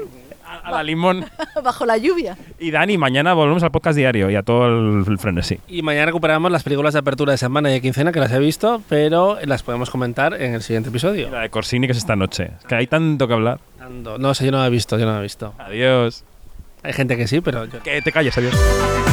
A la limón. Bajo la lluvia. Y Dani, mañana volvemos al podcast diario y a todo el, el frenesí. Y mañana recuperamos las películas de apertura de semana y de quincena que las he visto, pero las podemos comentar en el siguiente episodio. La de Corsini, que es esta noche. Es que hay tanto que hablar. Ando- No sé, yo no la he visto, yo no la he visto. Adiós. Hay gente que sí, pero yo... Que te calles, adiós.